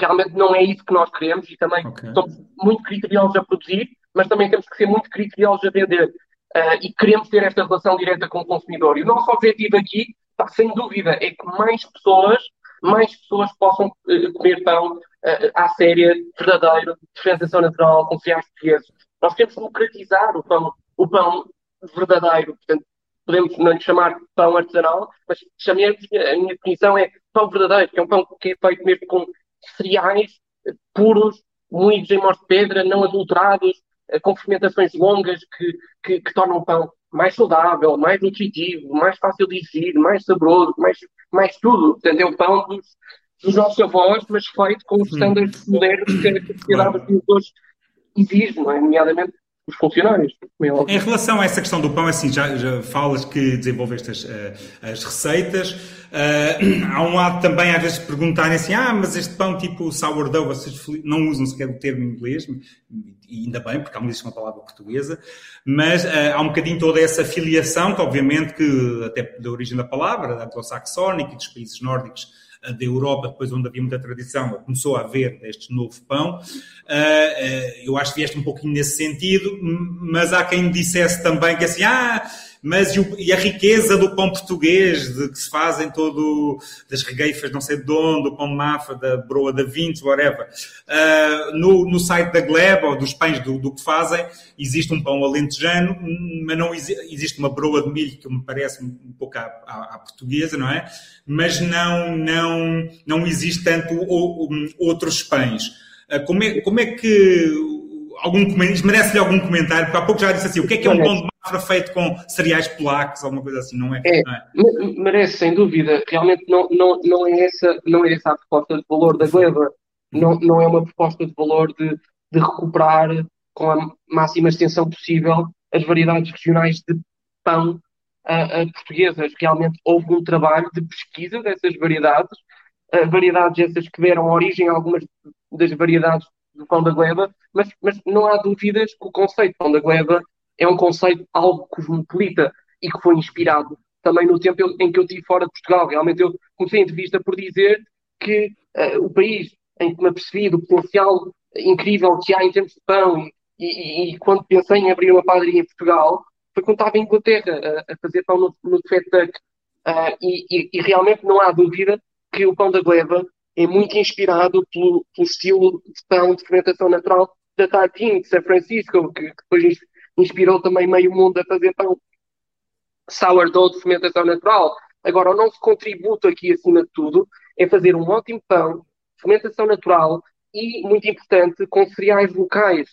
realmente não é isso que nós queremos e também okay. somos muito criteriosos a produzir, mas também temos que ser muito criteriosos a vender. Uh, e queremos ter esta relação direta com o consumidor. E o nosso objetivo aqui, tá, sem dúvida, é que mais pessoas mais pessoas possam uh, comer pão uh, à séria, verdadeiro, diferenciação natural, com cereais portugueses. Nós queremos democratizar o pão, o pão verdadeiro. Portanto, podemos não lhe chamar pão artesanal, mas chamemos, a minha definição é pão verdadeiro, que é um pão que é feito mesmo com cereais puros, moídos em mós de pedra, não adulterados, com fermentações longas que, que, que tornam o pão mais saudável, mais nutritivo, mais fácil de digerir, mais saboroso, mais, mais tudo. Portanto, é o pão dos, dos nossos avós, mas feito com os estándares modernos que a sociedade dos produtores exige, não é? nomeadamente os funcionários. Em relação a essa questão do pão, assim, já, já falas que desenvolveste as, eh, as receitas. Uh, há um lado também, às vezes, perguntarem assim: ah, mas este pão tipo sourdough, vocês não usam sequer o termo em inglês, e ainda bem, porque há uma palavra portuguesa, mas uh, há um bocadinho toda essa filiação, que obviamente, que até da origem da palavra, da anglo-saxónica e dos países nórdicos da Europa, depois onde havia muita tradição, começou a haver este novo pão. Eu acho que vieste um pouquinho nesse sentido, mas há quem dissesse também que assim, ah, mas e, o, e, a riqueza do pão português, de que se fazem todo, das regueifas não sei de onde, do pão de mafa, da broa da Vintes, whatever. Uh, no, no site da Gleba, ou dos pães do, do que fazem, existe um pão alentejano, mas não existe uma broa de milho que me parece um pouco à, à, à portuguesa, não é? Mas não, não, não existe tanto ou, outros pães. Uh, como, é, como é que algum merece-lhe algum comentário, porque há pouco já disse assim, o que é que é um pão de mafra feito com cereais polacos, alguma coisa assim, não é? é, não é? Merece, sem dúvida. Realmente não, não, não, é essa, não é essa a proposta de valor da Gleba. Não, não é uma proposta de valor de, de recuperar com a máxima extensão possível as variedades regionais de pão uh, uh, portuguesas. Realmente houve um trabalho de pesquisa dessas variedades, uh, variedades essas que deram origem a algumas das variedades do pão da gleba, mas, mas não há dúvidas que o conceito de pão da gleba é um conceito algo cosmopolita e que foi inspirado também no tempo em que eu estive fora de Portugal. Realmente eu comecei a entrevista por dizer que uh, o país em que me apercebi do potencial incrível que há em termos de pão e, e, e quando pensei em abrir uma padaria em Portugal foi quando estava em Inglaterra a, a fazer pão no, no Fat Duck. Uh, e, e, realmente não há dúvida que o pão da gleba é muito inspirado pelo, pelo estilo de pão de fermentação natural da Taiping, de São Francisco, que, que depois inspirou também meio mundo a fazer pão sourdough de fermentação natural. Agora, o nosso contributo aqui, acima de tudo, é fazer um ótimo pão, fermentação natural e, muito importante, com cereais locais,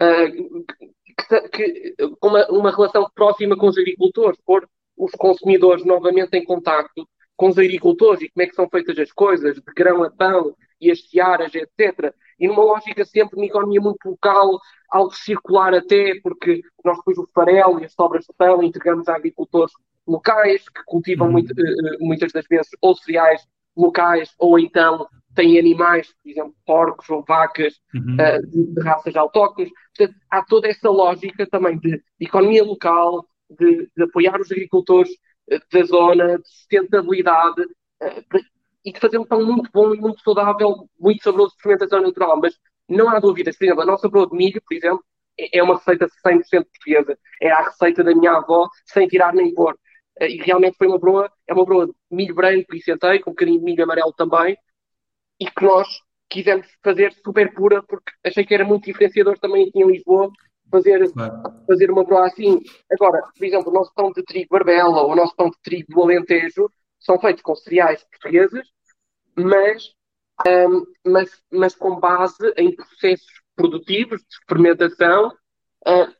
uh, que, que, uma, uma relação próxima com os agricultores, pôr os consumidores novamente em contacto com os agricultores e como é que são feitas as coisas, de grão a pão e as searas, etc. E numa lógica sempre de uma economia muito local, algo circular até, porque nós depois o farelo e as sobras de pão entregamos a agricultores locais, que cultivam uhum. muito, eh, eh, muitas das vezes ou cereais locais, ou então têm animais, por exemplo, porcos ou vacas uhum. uh, de, de, raças autóctones. Portanto, há toda essa lógica também de, de economia local, de, de, apoiar os agricultores da zona, de sustentabilidade uh, e de fazer um pão muito bom e muito saudável, muito saboroso de fermentação natural. Mas não há dúvidas, por exemplo, a nossa broa de milho, por exemplo, é, é uma receita 100% portuguesa. É a receita da minha avó, sem tirar nem pôr. Uh, e realmente foi uma broa, é uma broa de milho branco e centeio, com um bocadinho de milho amarelo também, e que nós quisemos fazer super pura, porque achei que era muito diferenciador também aqui em Lisboa, fazer, claro. fazer uma broa assim. Agora, por exemplo, o nosso pão de trigo barbela ou o nosso pão de trigo do Alentejo são feitos com cereais portugueses, mas, um, mas, mas com base em processos produtivos de fermentação uh,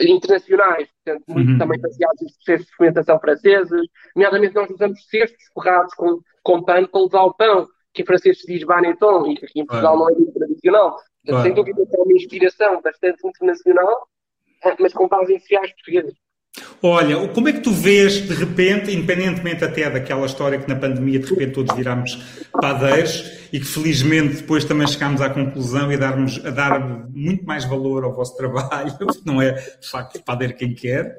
internacionais, portanto, muito uhum. também baseados em processos de fermentação franceses. Nomeadamente, nós usamos cestos forrados com, com pano para levar o pão, que em francês se diz baneton, e que aqui em Portugal não é muito tradicional. Claro. Sem dúvida que é uma inspiração bastante internacional, mas com base em cereais portugueses. Olha, como é que tu vês, de repente, independentemente até daquela história que na pandemia de repente todos virámos padeiros e que felizmente depois também chegámos à conclusão e a, darmos, a dar muito mais valor ao vosso trabalho, não é de facto padeiro quem quer,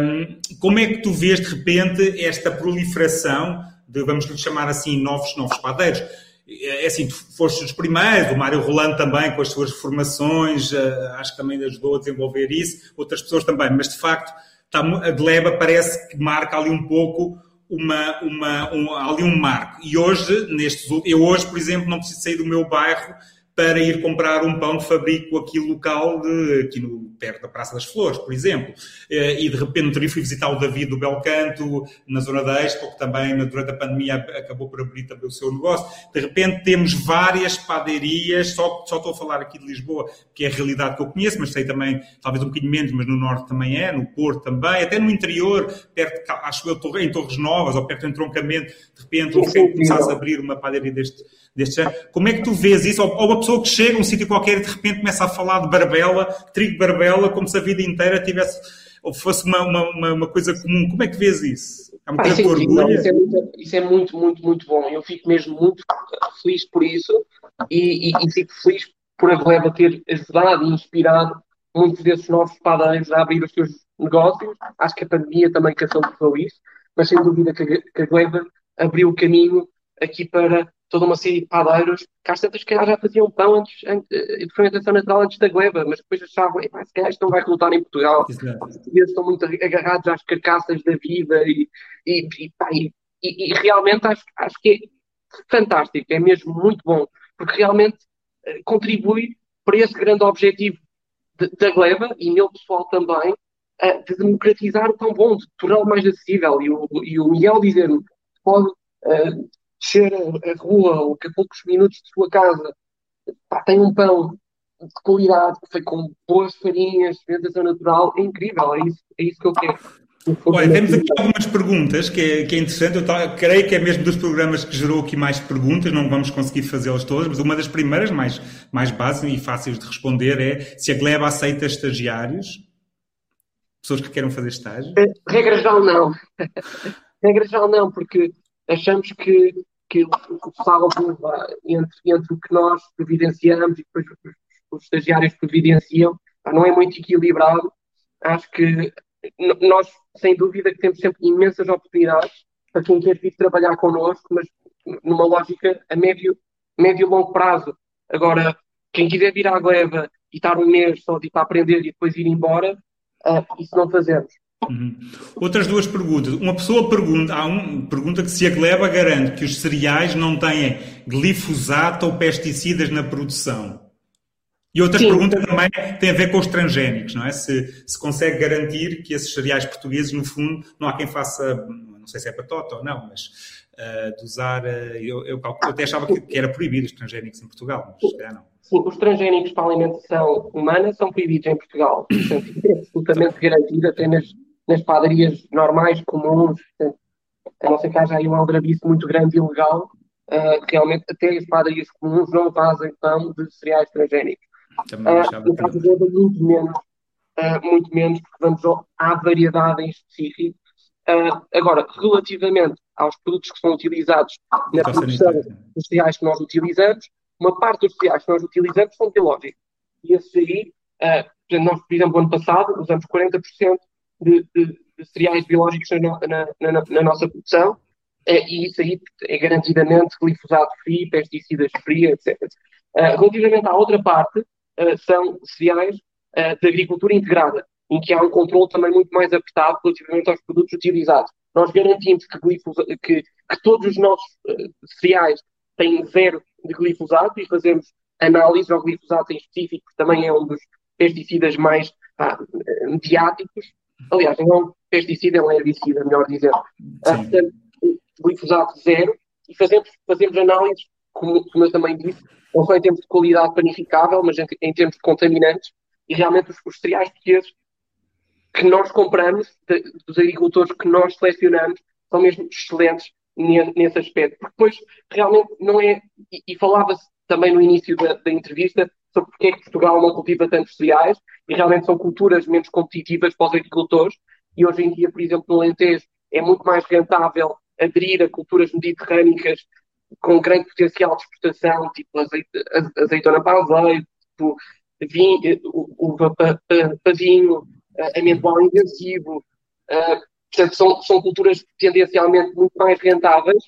um, como é que tu vês de repente esta proliferação de, vamos lhe chamar assim, novos, novos padeiros? É assim, tu foste os primeiros, o Mário Rolando também com as suas formações, eh, acho que também ajudou a desenvolver isso, outras pessoas também, mas de facto está, a Gleba parece que marca ali um pouco uma, uma, um, ali um marco. E hoje, nestes, eu hoje, por exemplo, não preciso sair do meu bairro para ir comprar um pão de fabrico aqui local, de, aqui no, perto da Praça das Flores, por exemplo. Eh, e de repente, no fui visitar o David do Belcanto, na zona da Expo, que também durante a pandemia acabou por abrir também o seu negócio. De repente temos várias padarias, só, só estou a falar aqui de Lisboa, que é a realidade que eu conheço, mas sei também, talvez um bocadinho menos, mas no Norte também é, no Porto também, até no interior, perto, acho eu, em Torres Novas, ou perto do entroncamento, de repente, ou começasse a abrir uma padaria deste deste género. Como é que tu vês isso? Ou, ou pessoa que chega a um sítio qualquer e de repente começa a falar de barbela, trigo barbela, como se a vida inteira tivesse, ou fosse uma, uma, uma coisa comum. Como é que vês isso? É ah, isso, orgulho? Isso, é muito, isso é muito, muito, muito bom. Eu fico mesmo muito feliz por isso e, e, e fico feliz por a Gleba ter ajudado e inspirado muitos desses novos padeiros a abrir os seus negócios. Acho que a pandemia também catalisou isso, mas sem dúvida que a, que a Gleba abriu o caminho aqui para toda uma série de padeiros que às tantas que já faziam pão antes, antes, de fermentação natural antes da gleba, mas depois achavam, se calhar isto não vai resultar em Portugal. Os portugueses estão muito agarrados às carcaças da vida e, e, e, pá, e, e realmente acho, acho que é fantástico, é mesmo muito bom, porque realmente uh, contribui para esse grande objetivo da gleba e meu pessoal também, de democratizar o pão bom, de torná-lo mais acessível. E o, e o Miguel dizer-me pode uh, descer a, rua ou que a poucos minutos de sua casa pá, tem um pão de qualidade, feito com boas farinhas, fermentação natural, é incrível, é isso, é isso que eu quero. Olha, temos aqui algumas perguntas que é, que é interessante. Eu creio que é mesmo dos programas que gerou aqui mais perguntas, não vamos conseguir fazê-las todas, mas uma das primeiras, mais, mais básicas e fáceis de responder, é se a Gleba aceita estagiários, pessoas que queiram fazer estágio. Eh, regra geral, não. Regra geral, não, porque achamos que, que o saldo entre, entre o que nós providenciamos e depois os, os estagiários providenciam não é muito equilibrado. Acho que nós, sem dúvida, que temos sempre imensas oportunidades para quem quer vir trabalhar connosco, mas numa lógica a médio, médio e longo prazo. Agora, quem quiser vir à gleba e estar um mês só de, para aprender e depois ir embora, uh, isso não fazemos. Uhum. Outras duas perguntas. Uma pessoa pergunta, há um, pergunta que se a gleba garante que os cereais não têm glifosato ou pesticidas na produção. E outra Sim. pergunta também tem a ver com os transgénicos, não é? Se, se consegue garantir que esses cereais portugueses, no fundo, não há quem faça, não sei se é batota ou não, mas uh, de usar. Uh, eu, eu, eu, até achava que, que, era proibido os transgénicos em Portugal, mas se calhar não. Sim, os transgénicos para a alimentação humana são proibidos em Portugal. Portanto, é absolutamente garantido até nas, padarias normais, comuns. A não ser que haja aí um aldrabice muito grande e ilegal, uh, realmente até as padarias comuns não fazem pão de cereais transgénicos. Também uh, no caso dele, muito menos, uh, muito menos, porque vamos ao, à variedade em específico. Uh, agora, relativamente aos produtos que são utilizados na produção dos cereais que nós utilizamos, uma parte dos cereais que nós utilizamos são biológicos. E esses aí, uh, nós, por exemplo, ano passado, usamos 40% de, de, de, cereais biológicos na, na, na, na nossa produção, uh, e isso aí é garantidamente glifosato free, pesticidas free, etc. Uh, relativamente à outra parte, uh, são cereais uh, de agricultura integrada, em que há um controle também muito mais apertado relativamente aos produtos utilizados. Nós garantimos que, que, que todos os nossos cereais têm zero de glifosato e fazemos análise ao glifosato em específico, que também é um dos pesticidas mais mediáticos. Aliás, não é um pesticida, é um herbicida, melhor dizendo. portanto, glifosato zero e fazemos, fazemos análises, como, como eu também disse, não só em termos de qualidade panificável, mas em, em termos de contaminantes, e realmente os, os cereais portugueses que nós compramos, de, dos agricultores que nós selecionamos, são mesmo excelentes nesse aspecto. Porque depois, realmente, não é. E, e falava-se também no início da, da, entrevista sobre porque é que Portugal não cultiva tantos cereais, e realmente são culturas menos competitivas para os agricultores, e hoje em dia, por exemplo, no Alentejo, é muito mais rentável aderir a culturas mediterrânicas com grande potencial de exportação, tipo azeitona para azeite, tipo vinho, uva para, vinho, eh, amendoim intensivo. Uh, portanto, são, são culturas tendencialmente muito mais rentáveis,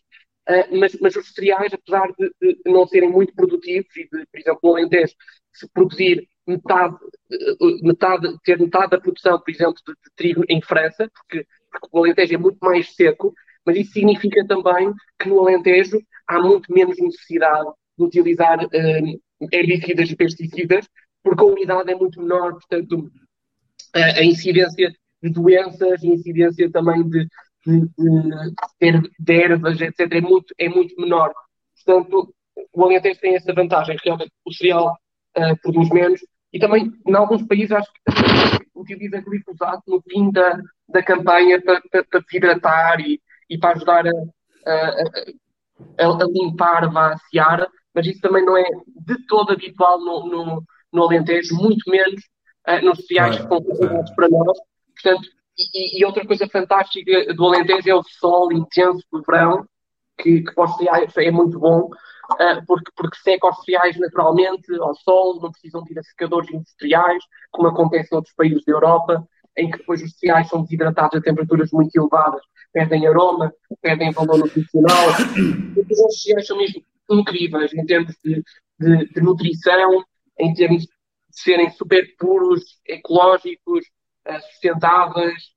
uh, mas, mas os cereais, apesar de, de, não serem muito produtivos, e de, por exemplo, no Alentejo, se produzir metade, metade, ter metade da produção, por exemplo, de, de trigo em França, porque, porque o Alentejo é muito mais seco, mas isso significa também que no Alentejo há muito menos necessidade de utilizar uh, herbicidas e pesticidas, porque a umidade é muito menor, portanto, a, a incidência de doenças, a incidência também de, de, de, ervas, etc., é muito, é muito menor. Portanto, o Alentejo tem essa vantagem, realmente o cereal uh, produz menos, e também, em alguns países, acho que utiliza glifosato no fim da, da campanha para, para, para hidratar e, e para ajudar a, a, a, a limpar seara, mas isso também não é de todo habitual no, no, no Alentejo, muito menos uh, nos cereais que são para nós. Portanto, e, e, outra coisa fantástica do Alentejo é o sol intenso do verão, que, que para os cereais é muito bom, uh, porque, porque seca os cereais naturalmente ao sol, não precisam de ir a secadores industriais, como acontece em outros países da Europa, em que depois os cereais são desidratados a temperaturas muito elevadas perdem aroma, perdem valor nutricional. Os cereais são mesmo incríveis em termos de, de, de nutrição, em termos de serem super puros, ecológicos, sustentáveis.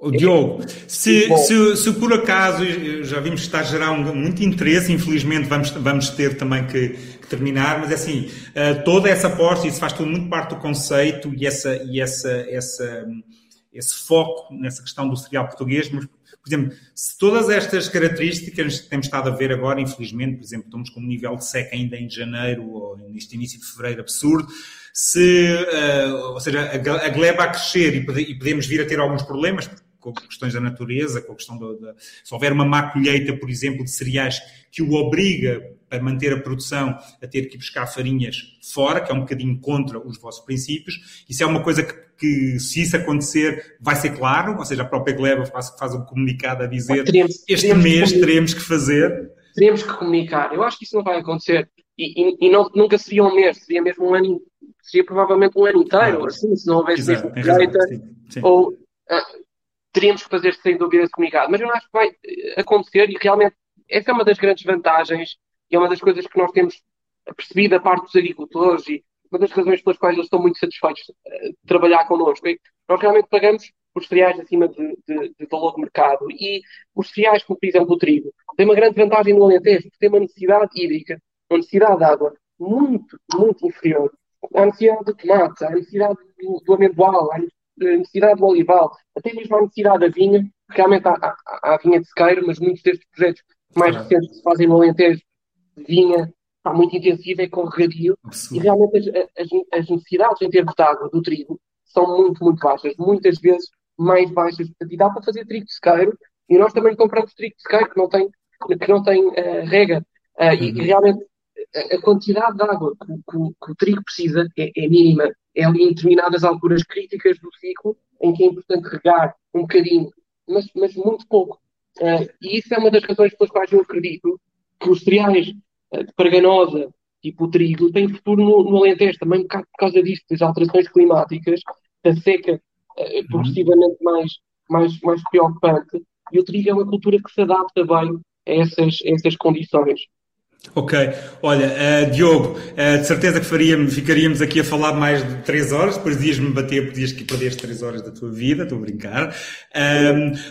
O Diogo, se, se, se, por acaso já vimos que está a gerar um, muito interesse, infelizmente vamos, vamos ter também que, que terminar, mas é assim, uh, toda essa aposta, isso faz tudo muito parte do conceito e, essa, e essa, essa, esse foco nessa questão do cereal português, mas por exemplo, se todas estas características que temos estado a ver agora, infelizmente, por exemplo, estamos com um nível de seca ainda em janeiro ou neste início de fevereiro absurdo, se, uh, ou seja, a, a gleba a crescer e, podemos vir a ter alguns problemas, com questões da natureza, com a questão da, se houver uma má colheita, por exemplo, de cereais que o obriga a manter a produção a ter que buscar farinhas fora, que é um bocadinho contra os vossos princípios. Isso é uma coisa que, que se isso acontecer, vai ser claro, ou seja, a própria Gleba faz, faz um comunicado a dizer teremos, este teremos mês que teremos que fazer. Teremos que comunicar. Eu acho que isso não vai acontecer. E, e, e não, nunca seria um mês, seria mesmo um ano, seria provavelmente um ano inteiro, assim, se não houvesse mesmo colheita. Ou, uh, teríamos que fazer sem dúvida esse comunicado. Mas eu acho que vai eh, acontecer e realmente essa é uma das grandes vantagens e é uma das coisas que nós temos percebido da parte dos agricultores e uma das razões pelas quais eles estão muito satisfeitos eh, de trabalhar connosco. É nós realmente pagamos os cereais acima de, de, de, valor de mercado e os cereais, como por exemplo o trigo, têm uma grande vantagem no Alentejo, porque tem uma necessidade hídrica, uma necessidade de água muito, muito inferior à necessidade de tomate, à necessidade do, do amendoal, à necessidade do olival, até mesmo à necessidade da vinha, realmente há, há, há vinha de sequeiro, mas muitos destes projetos mais claro. recentes que se fazem no Alentejo, vinha está muito intensiva, é com regadio, e realmente as, as, as, necessidades em termos de água do trigo são muito, muito baixas, muitas vezes mais baixas, e dá para fazer trigo de sequeiro, e nós também compramos trigo de sequeiro que não tem, que não tem uh, rega, uh, uhum. e, e, realmente a, quantidade de água que, que, que o trigo precisa é, é mínima, é ali em determinadas alturas críticas do ciclo em que é importante regar um bocadinho, mas, mas muito pouco. Uh, e isso é uma das razões pelas quais eu acredito que os cereais uh, de parganosa, tipo o trigo, têm futuro no, no Alentejo, também por causa disso, das alterações climáticas, da seca uh, progressivamente mais, mais, mais preocupante. E o trigo é uma cultura que se adapta bem a essas, a essas condições. Ok, olha, uh, Diogo, uh, de certeza que faríamos, ficaríamos aqui a falar mais de três horas, depois dias-me bater, podias que perdeste três horas da tua vida, estou a brincar.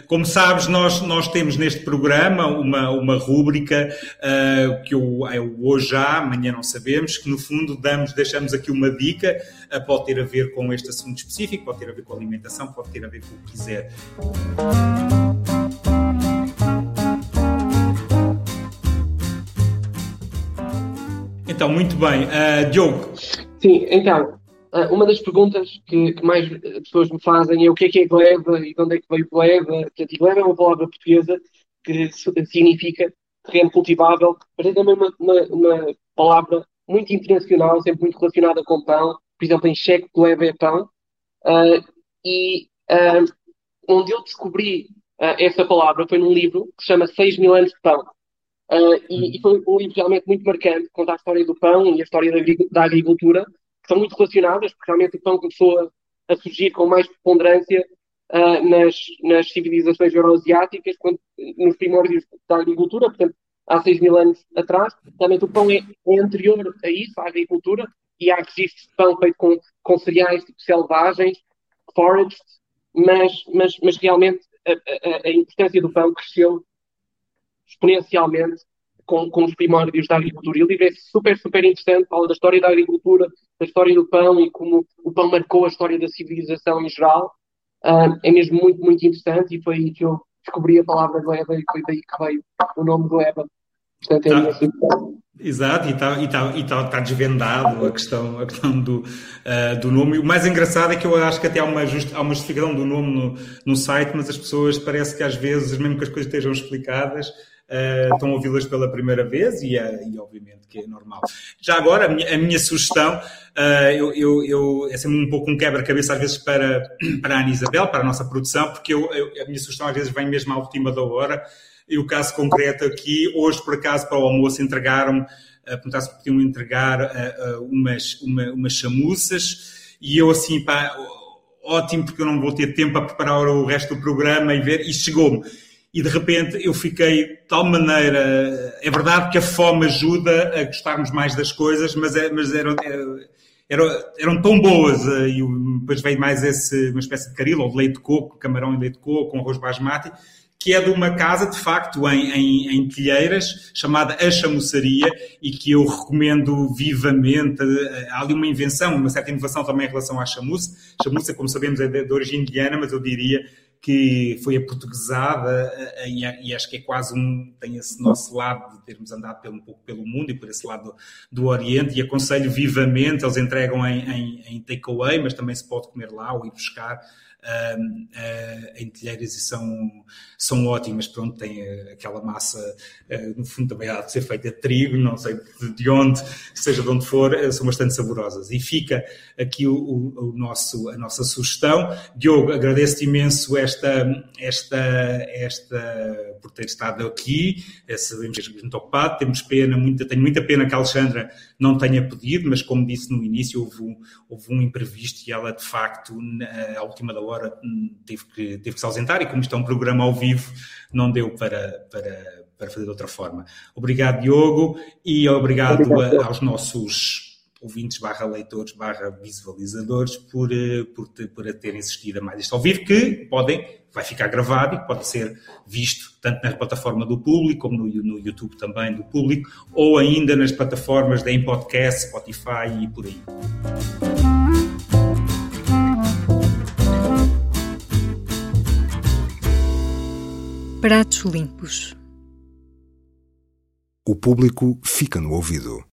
Como sabes, nós, nós temos neste programa uma, uma rúbrica uh, que eu, eu, hoje já, amanhã não sabemos, que no fundo damos, deixamos aqui uma dica, pode ter a ver com este assunto específico, pode ter a ver com alimentação, pode ter a ver com o que quiser. Então, muito bem. Uh, Diogo. Sim, então, uh, uma das perguntas que, que, mais pessoas me fazem é o que é que é gleba e de onde é que veio gleba. Portanto, gleba é uma palavra portuguesa que significa terreno cultivável, mas é também uma, uma, uma, palavra muito internacional, sempre muito relacionada com pão. Por exemplo, em checo, gleba é pão. Uh, e onde eu descobri essa palavra foi num livro que se chama 6 mil anos de pão Uh, e, e, foi um livro realmente muito marcante, conta a história do pão e a história da, agricultura, que são muito relacionadas, porque realmente o pão começou a, a surgir com mais preponderância uh, nas, nas civilizações euroasiáticas, nos primórdios da agricultura, portanto, há 6 mil anos atrás. Realmente o pão é, é, anterior a isso, à agricultura, e há registros de pão feito com, com cereais tipo selvagens, foraged, mas, mas, mas realmente a, a, a importância do pão cresceu exponencialmente com, com os primórdios da agricultura. E o livro é super, super interessante, fala da história da agricultura, da história do pão e como o pão marcou a história da civilização em geral. Uh, é mesmo muito, muito interessante e foi aí que eu descobri a palavra gleba e foi daí que veio o nome gleba. Portanto, é tá. Exato, e está e tá, e tá, tá desvendado a questão, a questão do, uh, do nome. O mais engraçado é que eu acho que até há uma, just, há uma justificação do nome no, no site, mas as pessoas parece que às vezes, mesmo que as coisas estejam explicadas, uh, estão a ouvi-las pela primeira vez e, uh, e, obviamente que é normal. Já agora, a minha, a minha sugestão, uh, eu, eu, eu, é sempre um pouco um quebra-cabeça às vezes para, para a Ana Isabel, para a nossa produção, porque eu, eu, a minha sugestão às vezes vem mesmo à última da hora, e o caso concreto aqui, hoje por acaso para o almoço entregaram-me, perguntar se podiam entregar umas, uma, umas chamuças, e eu assim, pá, ótimo, porque eu não vou ter tempo a preparar o resto do programa e ver, e chegou-me. E de repente eu fiquei de tal maneira. É verdade que a fome ajuda a gostarmos mais das coisas, mas, é, mas eram, eram, eram tão boas. Eh, e depois veio mais esse, uma espécie de caril, ou de leite de coco, camarão e leite de coco, com arroz basmati, que é de uma casa, de facto, em, em, em Telheiras, chamada A Chamuçaria, e que eu recomendo vivamente. Eh, há ali uma invenção, uma certa inovação também em relação à chamuça. Chamuça, como sabemos, é de, de origem indiana, mas eu diria que foi a portuguesada eh, e, acho que é quase um, tem esse nosso lado de termos andado pelo, um pouco pelo mundo e por esse lado do, do Oriente e aconselho vivamente, eles entregam em, em, em takeaway, mas também se pode comer lá ou ir buscar em telheiras e são, são ótimas. Pronto, tem uh, aquela massa, no fundo também há de ser feita de trigo, não sei de onde, seja de onde for, são bastante saborosas. E fica aqui o, o, o nosso, a nossa sugestão. Diogo, agradeço-te imenso esta, esta, esta, por ter estado aqui. Sabemos que és muito ocupado, temos pena, muita, tenho muita pena que a Alexandra não tenha pedido, mas como disse no início, houve um, houve um imprevisto e ela, de facto, à última da hora, hum, teve que, teve que se ausentar e como isto é um programa ao vivo, não deu para, para, para fazer de outra forma. Obrigado, Diogo, e obrigado, obrigado. A, aos nossos ouvintes barra leitores barra visualizadores por, eh, por, por terem assistido a mais isto ao vivo, que podem, vai ficar gravado e pode ser visto tanto na plataforma do público como no, no YouTube também do público, ou ainda nas plataformas da em podcast, Spotify e por aí. Pratos limpos. O público fica no ouvido.